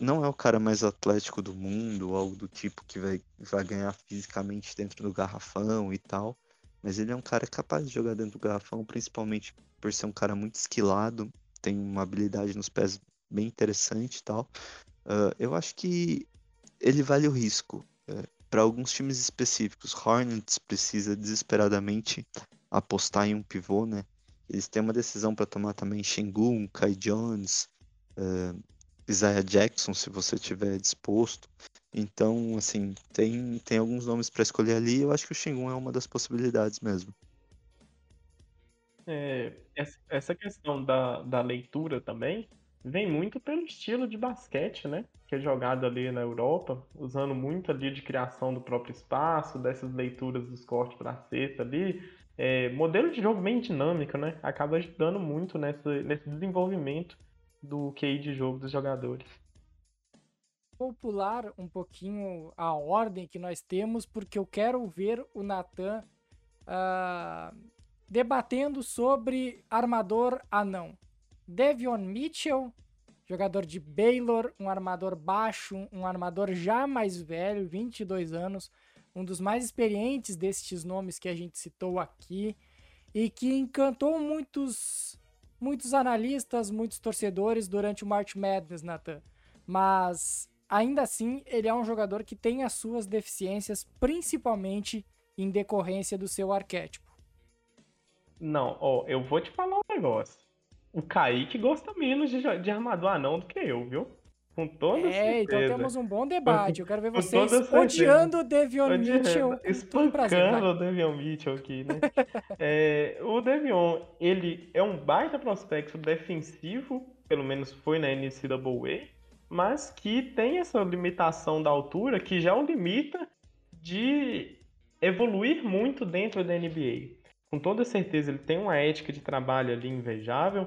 Não é o cara mais atlético do mundo, algo do tipo que vai, vai ganhar fisicamente dentro do garrafão e tal mas ele é um cara capaz de jogar dentro do garrafão, principalmente por ser um cara muito esquilado, tem uma habilidade nos pés bem interessante e tal. Uh, eu acho que ele vale o risco. Uh, Para alguns times específicos, Hornets precisa desesperadamente apostar em um pivô, né? Eles têm uma decisão para tomar também Shengun, Kai Jones, uh, Isaiah Jackson, se você estiver disposto. Então, assim, tem, tem alguns nomes para escolher ali. Eu acho que o Shingun é uma das possibilidades mesmo. É, essa questão da, da leitura também, vem muito pelo estilo de basquete, né? Que é jogado ali na Europa, usando muito ali de criação do próprio espaço, dessas leituras dos cortes para cesta ali. É, modelo de jogo bem dinâmico, né? Acaba ajudando muito nessa, nesse desenvolvimento do QI de jogo dos jogadores. Vou pular um pouquinho a ordem que nós temos, porque eu quero ver o Natan uh, debatendo sobre armador anão. Devion Mitchell, jogador de Baylor, um armador baixo, um armador já mais velho, 22 anos, um dos mais experientes destes nomes que a gente citou aqui e que encantou muitos muitos analistas, muitos torcedores durante o March Madness, Nathan. Mas ainda assim, ele é um jogador que tem as suas deficiências, principalmente em decorrência do seu arquétipo. Não, ó, eu vou te falar um negócio. O Kaique gosta menos de, de armador anão do que eu, viu? Com toda é, certeza. então temos um bom debate. Eu quero ver vocês odiando o Devion Mitchell. Espancando o Devion Mitchell aqui, né? é, o Devion, ele é um baita prospecto defensivo, pelo menos foi na NCAA, mas que tem essa limitação da altura que já o limita de evoluir muito dentro da NBA. Com toda certeza, ele tem uma ética de trabalho ali invejável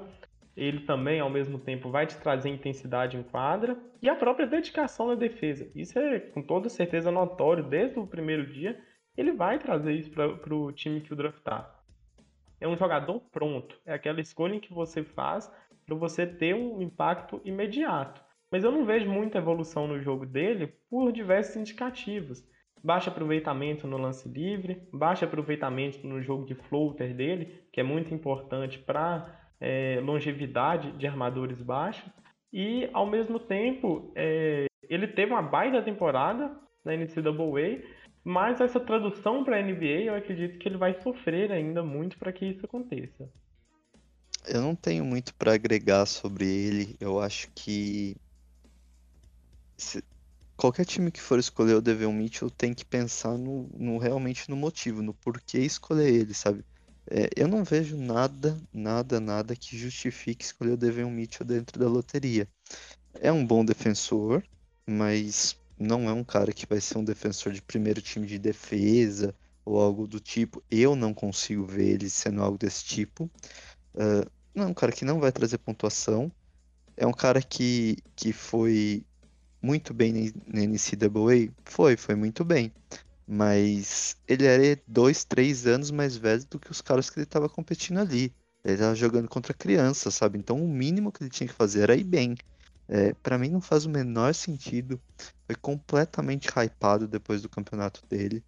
ele também, ao mesmo tempo, vai te trazer intensidade em quadra e a própria dedicação na defesa. Isso é com toda certeza notório desde o primeiro dia. Ele vai trazer isso para o time que o draftar. É um jogador pronto. É aquela escolha que você faz para você ter um impacto imediato. Mas eu não vejo muita evolução no jogo dele por diversos indicativos. Baixo aproveitamento no lance livre, baixo aproveitamento no jogo de floater dele, que é muito importante para é, longevidade de armadores baixos e, ao mesmo tempo, é, ele teve uma baita temporada na NCAA, mas essa tradução para a NBA eu acredito que ele vai sofrer ainda muito para que isso aconteça. Eu não tenho muito para agregar sobre ele. Eu acho que se... qualquer time que for escolher o Devon Mitchell tem que pensar no, no realmente no motivo, no porquê escolher ele, sabe? É, eu não vejo nada, nada, nada que justifique escolher o Devon Mitchell dentro da loteria. É um bom defensor, mas não é um cara que vai ser um defensor de primeiro time de defesa ou algo do tipo. Eu não consigo ver ele sendo algo desse tipo. Uh, não é um cara que não vai trazer pontuação. É um cara que, que foi muito bem na NCAA? Foi, foi muito bem. Mas ele era dois, três anos mais velho do que os caras que ele estava competindo ali. Ele estava jogando contra criança, sabe? Então o mínimo que ele tinha que fazer era ir bem. É, para mim não faz o menor sentido. Foi completamente hypado depois do campeonato dele.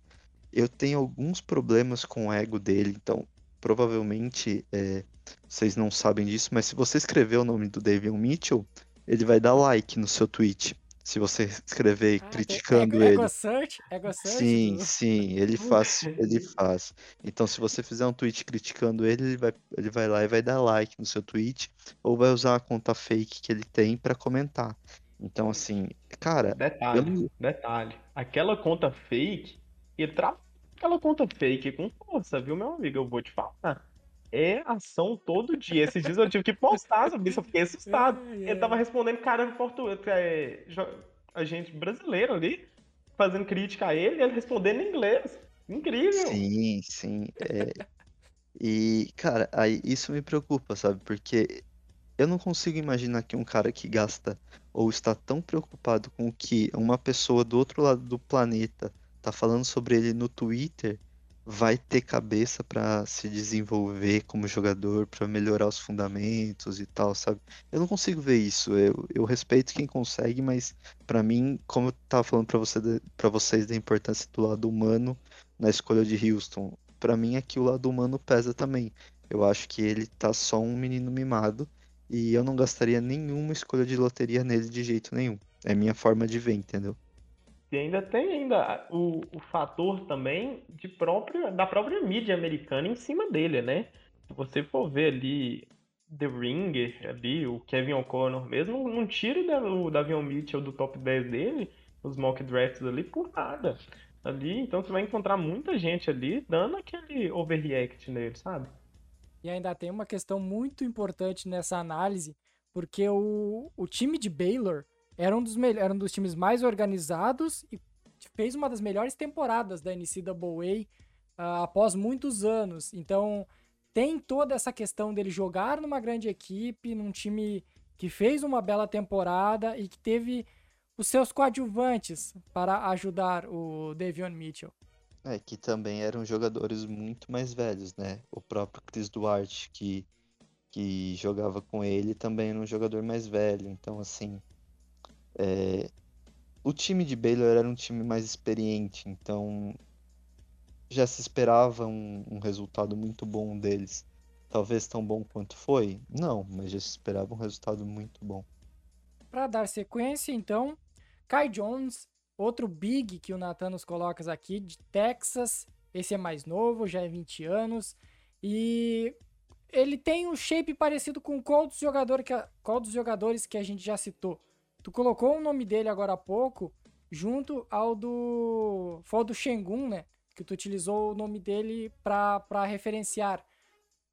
Eu tenho alguns problemas com o ego dele, então provavelmente é, vocês não sabem disso, mas se você escrever o nome do David Mitchell, ele vai dar like no seu tweet. Se você escrever ah, criticando ego, ele. Ego search? Ego search? Sim, sim, ele faz, ele faz. Então, se você fizer um tweet criticando ele, ele vai, ele vai lá e vai dar like no seu tweet, ou vai usar a conta fake que ele tem para comentar. Então, assim, cara. Detalhe, eu... detalhe. Aquela conta fake, e tra... aquela conta fake com força, viu, meu amigo? Eu vou te falar é ação todo dia. Esses dias eu tive que postar sobre isso, eu fiquei assustado. Ele tava respondendo cara em português, é, a gente brasileiro ali, fazendo crítica a ele, e ele respondendo em inglês. Incrível. Sim, sim. É... e, cara, aí isso me preocupa, sabe? Porque eu não consigo imaginar que um cara que gasta ou está tão preocupado com o que uma pessoa do outro lado do planeta tá falando sobre ele no Twitter vai ter cabeça para se desenvolver como jogador, para melhorar os fundamentos e tal, sabe? Eu não consigo ver isso. Eu, eu respeito quem consegue, mas para mim, como eu tava falando para você, para vocês da importância do lado humano na escolha de Houston, para mim aqui o lado humano pesa também. Eu acho que ele tá só um menino mimado e eu não gastaria nenhuma escolha de loteria nele de jeito nenhum. É minha forma de ver, entendeu? E ainda tem ainda o, o fator também de própria, da própria mídia americana em cima dele, né? Se você for ver ali The Ringer, ali, o Kevin O'Connor mesmo, não tira o Davion Mitchell do top 10 dele, os mock drafts ali, por nada. Ali, então você vai encontrar muita gente ali dando aquele overreact nele, sabe? E ainda tem uma questão muito importante nessa análise, porque o, o time de Baylor era um, dos era um dos times mais organizados e fez uma das melhores temporadas da NCAA uh, após muitos anos. Então, tem toda essa questão dele jogar numa grande equipe, num time que fez uma bela temporada e que teve os seus coadjuvantes para ajudar o Devion Mitchell. É, que também eram jogadores muito mais velhos, né? O próprio Chris Duarte, que, que jogava com ele, também era um jogador mais velho. Então, assim, é... o time de Baylor era um time mais experiente, então já se esperava um, um resultado muito bom deles. Talvez tão bom quanto foi? Não, mas já se esperava um resultado muito bom. Para dar sequência, então, Kai Jones, outro big que o Nathan nos coloca aqui, de Texas. Esse é mais novo, já é 20 anos. E ele tem um shape parecido com qual dos, jogador que, qual dos jogadores que a gente já citou. Tu colocou o nome dele agora há pouco, junto ao do. Foi o do Shengun, né? Que tu utilizou o nome dele para referenciar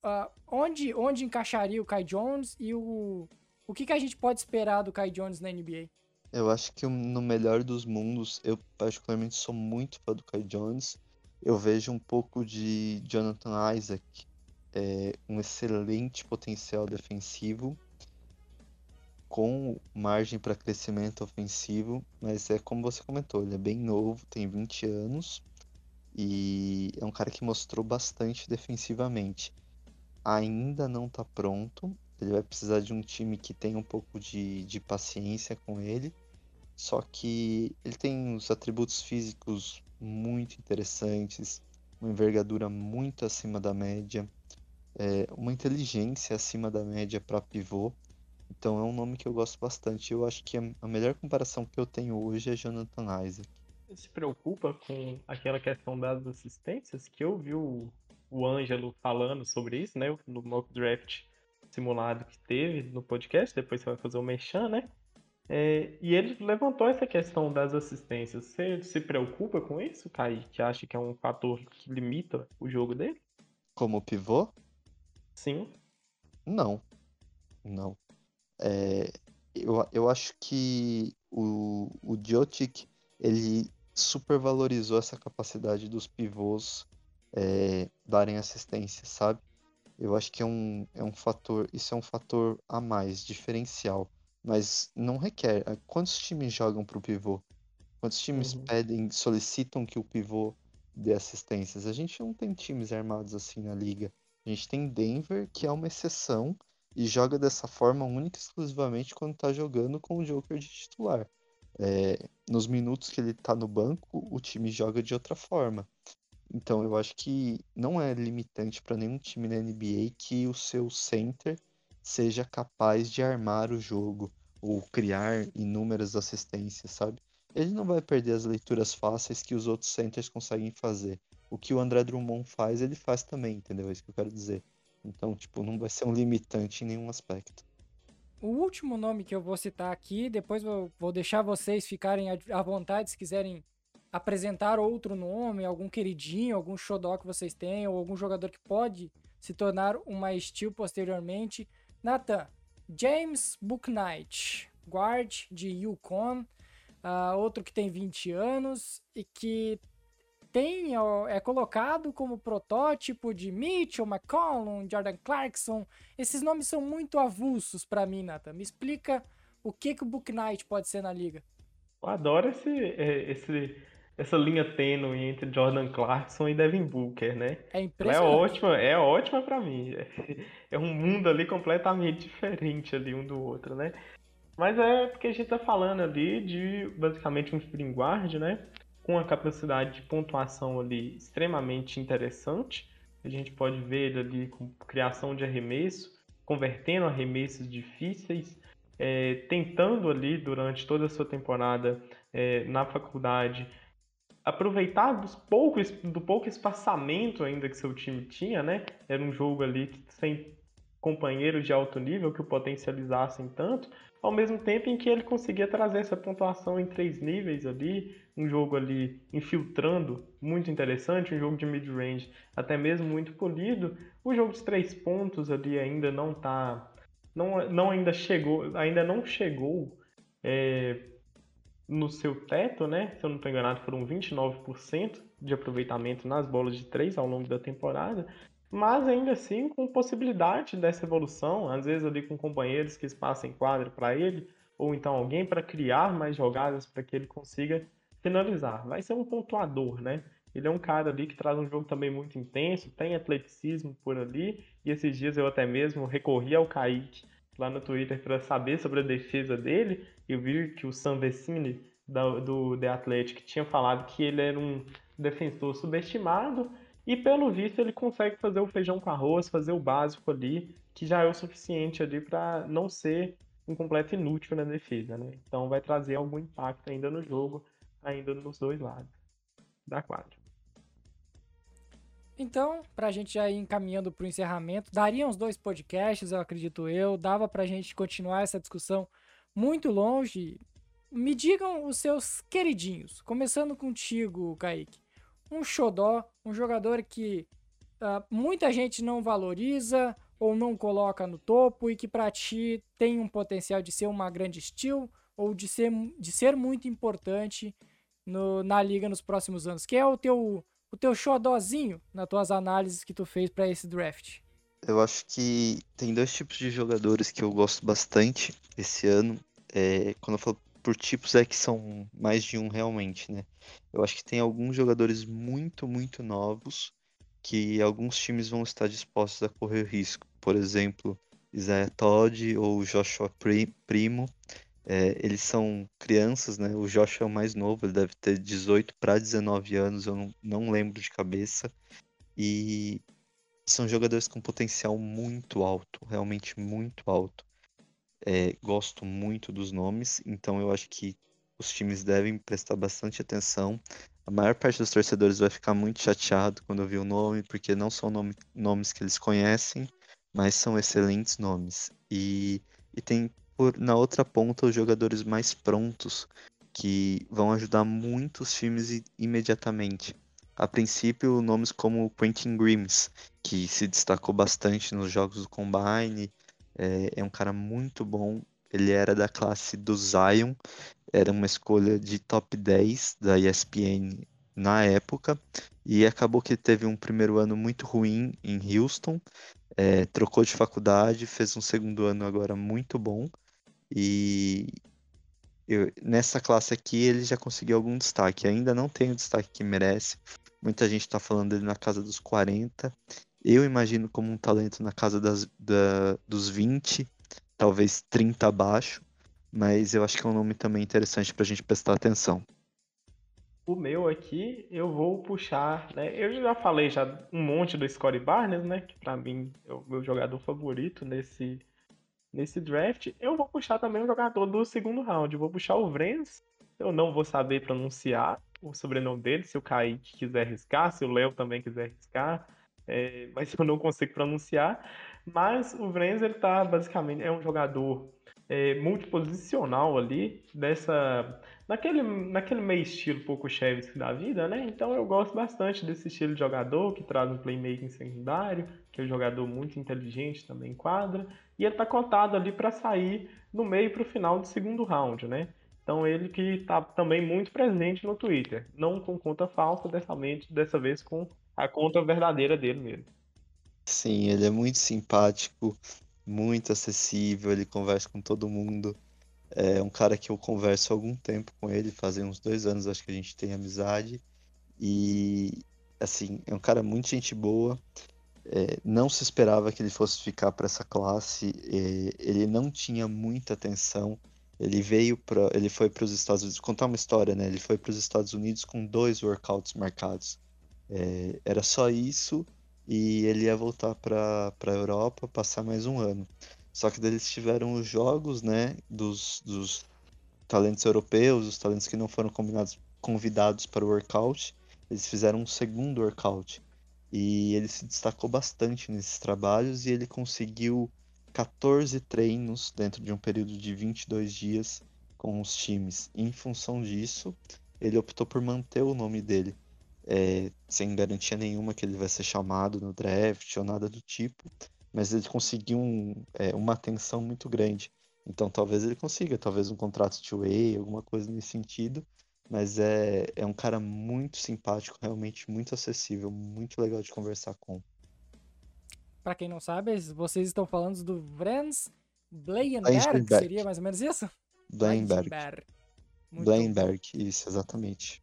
uh, onde, onde encaixaria o Kai Jones e o, o que, que a gente pode esperar do Kai Jones na NBA? Eu acho que no melhor dos mundos, eu particularmente sou muito fã do Kai Jones. Eu vejo um pouco de Jonathan Isaac, é, um excelente potencial defensivo, com margem para crescimento ofensivo, mas é como você comentou, ele é bem novo, tem 20 anos e é um cara que mostrou bastante defensivamente ainda não está pronto. Ele vai precisar de um time que tenha um pouco de, de paciência com ele. Só que ele tem os atributos físicos muito interessantes, uma envergadura muito acima da média, é, uma inteligência acima da média para pivô. Então é um nome que eu gosto bastante. Eu acho que a melhor comparação que eu tenho hoje é Jonathan Isaac. Você se preocupa com aquela questão das assistências? Que eu vi o o Ângelo falando sobre isso, né? No mock draft simulado que teve no podcast, depois você vai fazer o mechan, né? É, e ele levantou essa questão das assistências. Você se preocupa com isso, Kai? Que acha que é um fator que limita o jogo dele? Como pivô? Sim. Não. Não. É, eu, eu acho que o, o Jotic, ele supervalorizou essa capacidade dos pivôs é, darem assistência, sabe? Eu acho que é um, é um fator, isso é um fator a mais, diferencial. Mas não requer. É, quantos times jogam para o pivô? Quantos times uhum. pedem, solicitam que o pivô dê assistências? A gente não tem times armados assim na liga. A gente tem Denver, que é uma exceção, e joga dessa forma única e exclusivamente quando está jogando com o Joker de titular. É, nos minutos que ele está no banco, o time joga de outra forma. Então eu acho que não é limitante para nenhum time na NBA que o seu center seja capaz de armar o jogo ou criar inúmeras assistências, sabe? Ele não vai perder as leituras fáceis que os outros centers conseguem fazer. O que o André Drummond faz, ele faz também, entendeu? É isso que eu quero dizer. Então, tipo, não vai ser um limitante em nenhum aspecto. O último nome que eu vou citar aqui, depois eu vou deixar vocês ficarem à vontade se quiserem apresentar outro nome, algum queridinho, algum xodó que vocês têm, ou algum jogador que pode se tornar uma steal posteriormente. Nathan, James Booknight, guard de Yukon, uh, outro que tem 20 anos e que tem, é colocado como protótipo de Mitchell, McCollum, Jordan Clarkson. Esses nomes são muito avulsos para mim, Nathan. Me explica o que, que o Booknight pode ser na liga. Eu adoro esse, é, esse essa linha tênue entre Jordan Clarkson e Devin Booker, né? É impressionante. Ela é ótima, é ótima para mim. É um mundo ali completamente diferente ali um do outro, né? Mas é porque a gente tá falando ali de basicamente um spring guard, né? Com a capacidade de pontuação ali extremamente interessante. A gente pode ver ele ali com criação de arremesso, convertendo arremessos difíceis, é, tentando ali durante toda a sua temporada é, na faculdade aproveitar dos poucos, do pouco espaçamento ainda que seu time tinha, né? Era um jogo ali sem companheiros de alto nível que o potencializassem tanto, ao mesmo tempo em que ele conseguia trazer essa pontuação em três níveis ali, um jogo ali infiltrando, muito interessante, um jogo de mid-range até mesmo muito polido. O jogo de três pontos ali ainda não está não, não ainda chegou, ainda não chegou é, no seu teto, né? Se eu não estou enganado, foram 29% de aproveitamento nas bolas de três ao longo da temporada, mas ainda assim com possibilidade dessa evolução, às vezes ali com companheiros que espaçam quadra para ele, ou então alguém para criar mais jogadas para que ele consiga finalizar. Vai ser um pontuador, né? Ele é um cara ali que traz um jogo também muito intenso, tem atleticismo por ali, e esses dias eu até mesmo recorri ao Kaique lá no Twitter para saber sobre a defesa dele, e vi que o Sam Vecini do, do The Athletic tinha falado que ele era um defensor subestimado, e pelo visto ele consegue fazer o feijão com arroz, fazer o básico ali, que já é o suficiente ali para não ser um completo inútil na defesa, né? Então vai trazer algum impacto ainda no jogo, ainda nos dois lados da quadra. Então, para a gente já ir encaminhando para o encerramento, daria uns dois podcasts, eu acredito eu, dava para a gente continuar essa discussão muito longe. Me digam os seus queridinhos, começando contigo, Kaique um xodó, um jogador que uh, muita gente não valoriza ou não coloca no topo e que para ti tem um potencial de ser uma grande estilo ou de ser, de ser muito importante no, na liga nos próximos anos? Que é o teu o teu xodózinho nas tuas análises que tu fez para esse draft? Eu acho que tem dois tipos de jogadores que eu gosto bastante esse ano. É, quando eu falo por tipos é que são mais de um realmente, né? Eu acho que tem alguns jogadores muito, muito novos que alguns times vão estar dispostos a correr risco. Por exemplo, Isaiah Todd ou Joshua Primo. É, eles são crianças, né? O Joshua é o mais novo, ele deve ter 18 para 19 anos, eu não, não lembro de cabeça. E são jogadores com potencial muito alto, realmente muito alto. É, gosto muito dos nomes, então eu acho que os times devem prestar bastante atenção. A maior parte dos torcedores vai ficar muito chateado quando ouvir o nome, porque não são nome, nomes que eles conhecem, mas são excelentes nomes. E, e tem por, na outra ponta os jogadores mais prontos, que vão ajudar muitos times imediatamente. A princípio, nomes como Quentin Grimes, que se destacou bastante nos jogos do Combine, é, é um cara muito bom. Ele era da classe do Zion, era uma escolha de top 10 da ESPN na época, e acabou que teve um primeiro ano muito ruim em Houston, é, trocou de faculdade, fez um segundo ano agora muito bom, e eu, nessa classe aqui ele já conseguiu algum destaque, ainda não tem o destaque que merece, muita gente está falando dele na casa dos 40, eu imagino como um talento na casa das, da, dos 20, talvez 30 abaixo, mas eu acho que é um nome também interessante para a gente prestar atenção. O meu aqui, eu vou puxar, né? Eu já falei já um monte do Scottie Barnes, né? Que para mim é o meu jogador favorito nesse, nesse draft. Eu vou puxar também um jogador do segundo round. Eu vou puxar o Vrenz. Eu não vou saber pronunciar o sobrenome dele, se o Kaique quiser arriscar, se o Léo também quiser arriscar é, mas eu não consigo pronunciar. Mas o Vrenz, ele tá basicamente, é um jogador é, multiposicional ali, dessa, naquele, naquele meio estilo pouco Chevy da vida, né? Então eu gosto bastante desse estilo de jogador, que traz um playmaking secundário, que é um jogador muito inteligente também quadra, e ele tá cotado ali para sair no meio para o final do segundo round, né? Então ele que está também muito presente no Twitter, não com conta falsa, dessa, dessa vez com a conta verdadeira dele mesmo. Sim, ele é muito simpático, muito acessível, ele conversa com todo mundo. É um cara que eu converso há algum tempo com ele, fazem uns dois anos acho que a gente tem amizade. E, assim, é um cara muito gente boa. É, não se esperava que ele fosse ficar para essa classe. É, ele não tinha muita atenção. Ele veio para, ele foi para os Estados Unidos. Contar uma história, né? Ele foi para os Estados Unidos com dois workouts marcados. É, era só isso e ele ia voltar para a Europa passar mais um ano. Só que eles tiveram os jogos, né, dos, dos talentos europeus, os talentos que não foram combinados, convidados para o workout. Eles fizeram um segundo workout. E ele se destacou bastante nesses trabalhos e ele conseguiu 14 treinos dentro de um período de 22 dias com os times. Em função disso, ele optou por manter o nome dele é, sem garantia nenhuma que ele vai ser chamado no draft ou nada do tipo. mas ele conseguiu um, é, uma atenção muito grande. Então talvez ele consiga, talvez um contrato de way, alguma coisa nesse sentido. Mas é, é um cara muito simpático, realmente muito acessível, muito legal de conversar com. Para quem não sabe, vocês estão falando do Vrens Bleienberg, seria mais ou menos isso? Bleienberg. Bleienberg, isso, exatamente.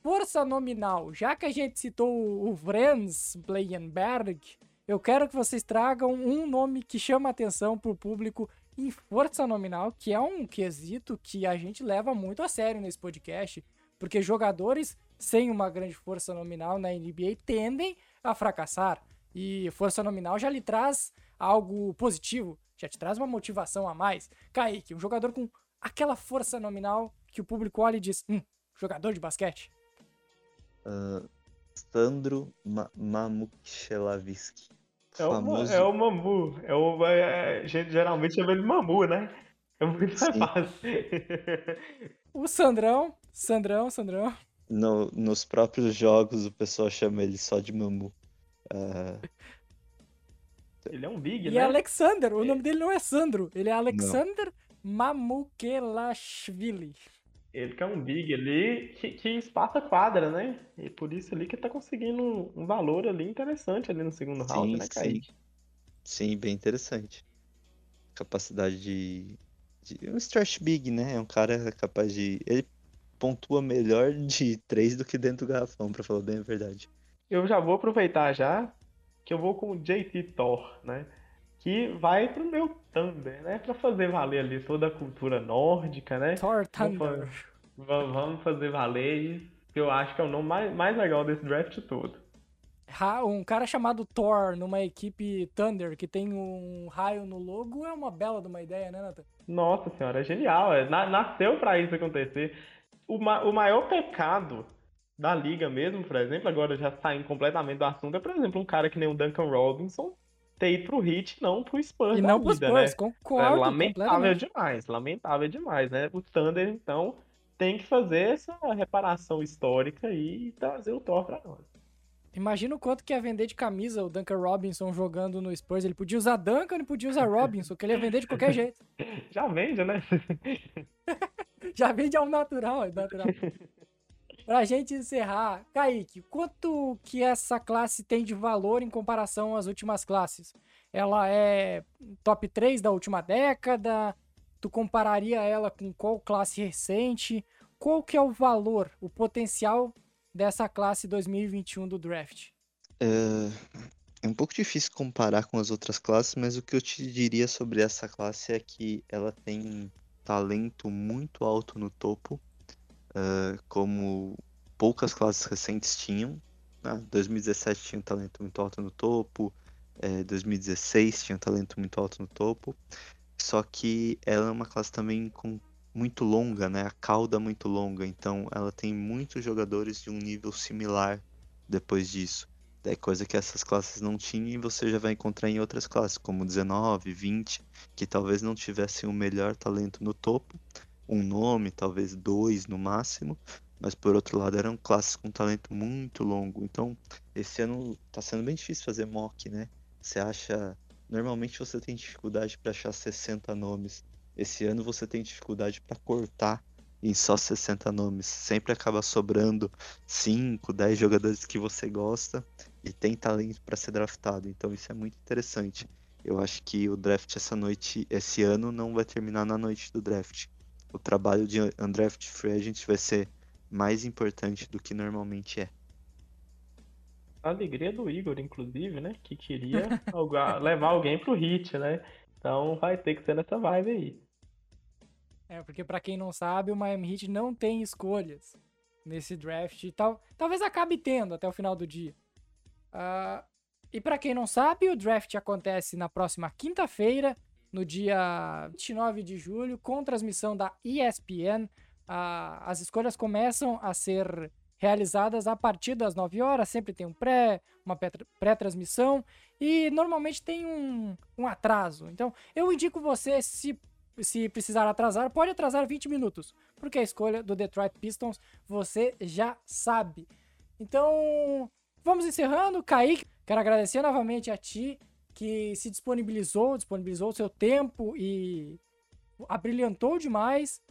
Força nominal, já que a gente citou o Vrens Bleienberg, eu quero que vocês tragam um nome que chama atenção para o público em força nominal, que é um quesito que a gente leva muito a sério nesse podcast, porque jogadores sem uma grande força nominal na NBA tendem a fracassar. E força nominal já lhe traz algo positivo, já te traz uma motivação a mais. Kaique, um jogador com aquela força nominal que o público olha e diz: hum, jogador de basquete. Uh, Sandro Ma Mamukchelavski. É, famoso... o, é o Mamu. É o, é, a gente geralmente chama ele Mamu, né? É muito mais fácil. o Sandrão, Sandrão, Sandrão. No, nos próprios jogos o pessoal chama ele só de Mamu. Uh... Ele é um big, e né? E é Alexander, o nome dele não é Sandro, ele é Alexander Mamukelashvili. Ele que é um big ali que, que espaça quadra, né? E por isso ali que tá conseguindo um valor ali interessante ali no segundo sim, round, né, Kaique? Sim. sim, bem interessante. Capacidade de, de. Um stretch big, né? É um cara capaz de. Ele pontua melhor de três do que dentro do garrafão, pra falar bem a verdade. Eu já vou aproveitar já que eu vou com o JT Thor, né? Que vai pro meu Thunder, né? Pra fazer valer ali toda a cultura nórdica, né? Thor Thunder. Vamos fazer valer que eu acho que é o nome mais, mais legal desse draft todo. Um cara chamado Thor numa equipe Thunder que tem um raio no logo é uma bela de uma ideia, né, Nathan? Nossa senhora, é genial. É, nasceu para isso acontecer. O, ma o maior pecado da liga mesmo, por exemplo, agora já saindo completamente do assunto, é, por exemplo, um cara que nem o Duncan Robinson ter ido pro Hit, não pro Spurs. E não pro vida, Spurs, né? concordo. É lamentável demais, lamentável demais, né? O Thunder, então, tem que fazer essa reparação histórica e trazer o Thor pra nós. Imagina o quanto que ia vender de camisa o Duncan Robinson jogando no Spurs. Ele podia usar Duncan e podia usar Robinson, que ele ia vender de qualquer jeito. Já vende, né? Já vende ao natural, é natural. Pra gente encerrar, Kaique, quanto que essa classe tem de valor em comparação às últimas classes? Ela é top 3 da última década? Tu compararia ela com qual classe recente? Qual que é o valor, o potencial dessa classe 2021 do draft? É, é um pouco difícil comparar com as outras classes, mas o que eu te diria sobre essa classe é que ela tem talento muito alto no topo uh, como poucas classes recentes tinham. Né? 2017 tinha um talento muito alto no topo, é, 2016 tinha um talento muito alto no topo. Só que ela é uma classe também com muito longa, né? A cauda muito longa, então ela tem muitos jogadores de um nível similar depois disso. É coisa que essas classes não tinham e você já vai encontrar em outras classes, como 19, 20, que talvez não tivessem o melhor talento no topo, um nome, talvez dois no máximo, mas por outro lado eram classes com talento muito longo. Então, esse ano tá sendo bem difícil fazer mock, né? Você acha. Normalmente você tem dificuldade para achar 60 nomes. Esse ano você tem dificuldade para cortar em só 60 nomes. Sempre acaba sobrando 5, 10 jogadores que você gosta e tem talento para ser draftado. Então isso é muito interessante. Eu acho que o draft essa noite, esse ano, não vai terminar na noite do draft o trabalho de undraft free agent vai ser mais importante do que normalmente é. A alegria do Igor, inclusive, né? Que queria levar alguém pro hit, né? Então vai ter que ser nessa vibe aí. É, porque para quem não sabe, o Miami Heat não tem escolhas nesse draft. Tal, talvez acabe tendo até o final do dia. Uh, e para quem não sabe, o draft acontece na próxima quinta-feira, no dia 29 de julho, com transmissão da ESPN. Ah, as escolhas começam a ser realizadas a partir das 9 horas, sempre tem um pré, uma pré-transmissão e normalmente tem um, um atraso. Então, eu indico você, se, se precisar atrasar, pode atrasar 20 minutos, porque a escolha do Detroit Pistons você já sabe. Então, vamos encerrando. Kaique, quero agradecer novamente a ti que se disponibilizou, disponibilizou seu tempo e abrilhantou demais,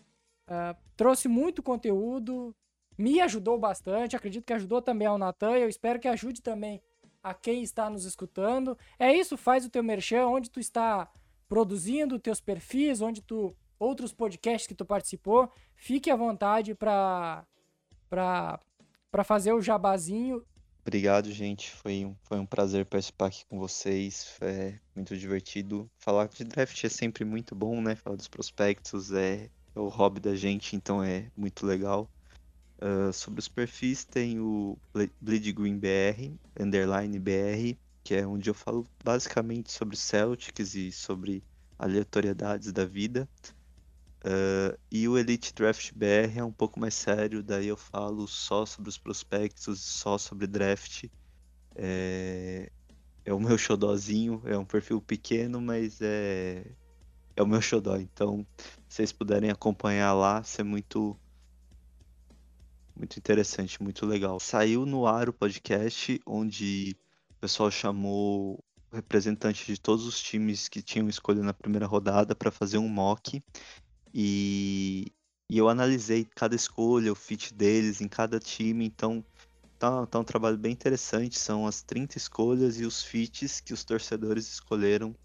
uh, trouxe muito conteúdo, me ajudou bastante, acredito que ajudou também ao Natan, eu espero que ajude também a quem está nos escutando. É isso, faz o teu merchan, onde tu está produzindo teus perfis, onde tu outros podcasts que tu participou, fique à vontade para para fazer o jabazinho. Obrigado, gente. Foi um, foi um prazer participar aqui com vocês. É muito divertido. Falar de draft é sempre muito bom, né? Falar dos prospectos é, é o hobby da gente, então é muito legal. Uh, sobre os perfis, tem o Bleed Green BR, underline BR, que é onde eu falo basicamente sobre Celtics e sobre aleatoriedades da vida. Uh, e o Elite Draft BR é um pouco mais sério, daí eu falo só sobre os prospectos, só sobre draft. É, é o meu xodózinho, é um perfil pequeno, mas é, é o meu xodó. Então, se vocês puderem acompanhar lá, isso é muito, muito interessante, muito legal. Saiu no ar o podcast, onde o pessoal chamou representantes de todos os times que tinham escolha na primeira rodada para fazer um mock e, e eu analisei cada escolha, o fit deles em cada time, então tá, tá um trabalho bem interessante. São as 30 escolhas e os fits que os torcedores escolheram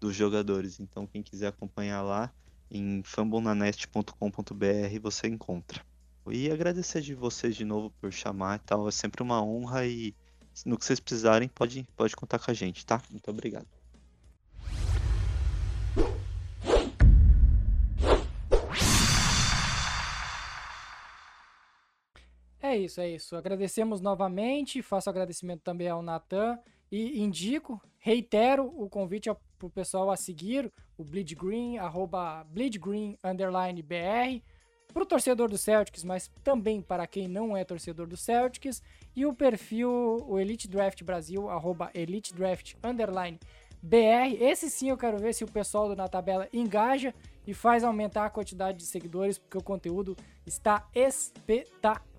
dos jogadores. Então, quem quiser acompanhar lá em fumblenanest.com.br você encontra. E agradecer de vocês de novo por chamar e tal. É sempre uma honra e no que vocês precisarem, pode, pode contar com a gente, tá? Muito obrigado. Isso, é isso. Agradecemos novamente, faço agradecimento também ao Natan e indico, reitero o convite para o pessoal a seguir o Bleed Green, arroba Green, underline BR, para o torcedor do Celtics, mas também para quem não é torcedor do Celtics, e o perfil, o Elite Draft Brasil, arroba Elite Draft, underline BR. Esse sim eu quero ver se o pessoal do Na Tabela engaja e faz aumentar a quantidade de seguidores, porque o conteúdo está espetacular.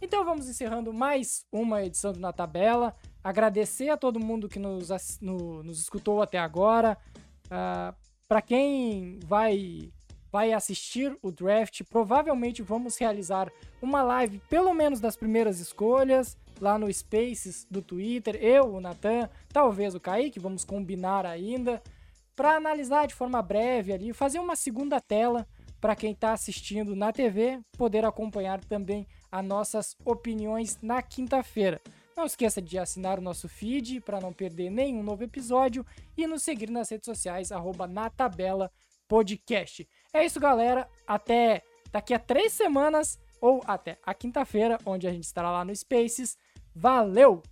Então vamos encerrando mais uma edição do Na Tabela. Agradecer a todo mundo que nos, no, nos escutou até agora. Uh, ah, Para quem vai vai assistir o draft, provavelmente vamos realizar uma live, pelo menos das primeiras escolhas, lá no Spaces do Twitter. Eu, o Natan, talvez o Kaique, vamos combinar ainda para analisar de forma breve ali, fazer uma segunda tela para quem está assistindo na TV poder acompanhar também as nossas opiniões na quinta-feira. Não esqueça de assinar o nosso feed para não perder nenhum novo episódio e nos seguir nas redes sociais, arroba na tabela podcast. É isso, galera. Até daqui a três semanas ou até a quinta-feira, onde a gente estará lá no Spaces. Valeu!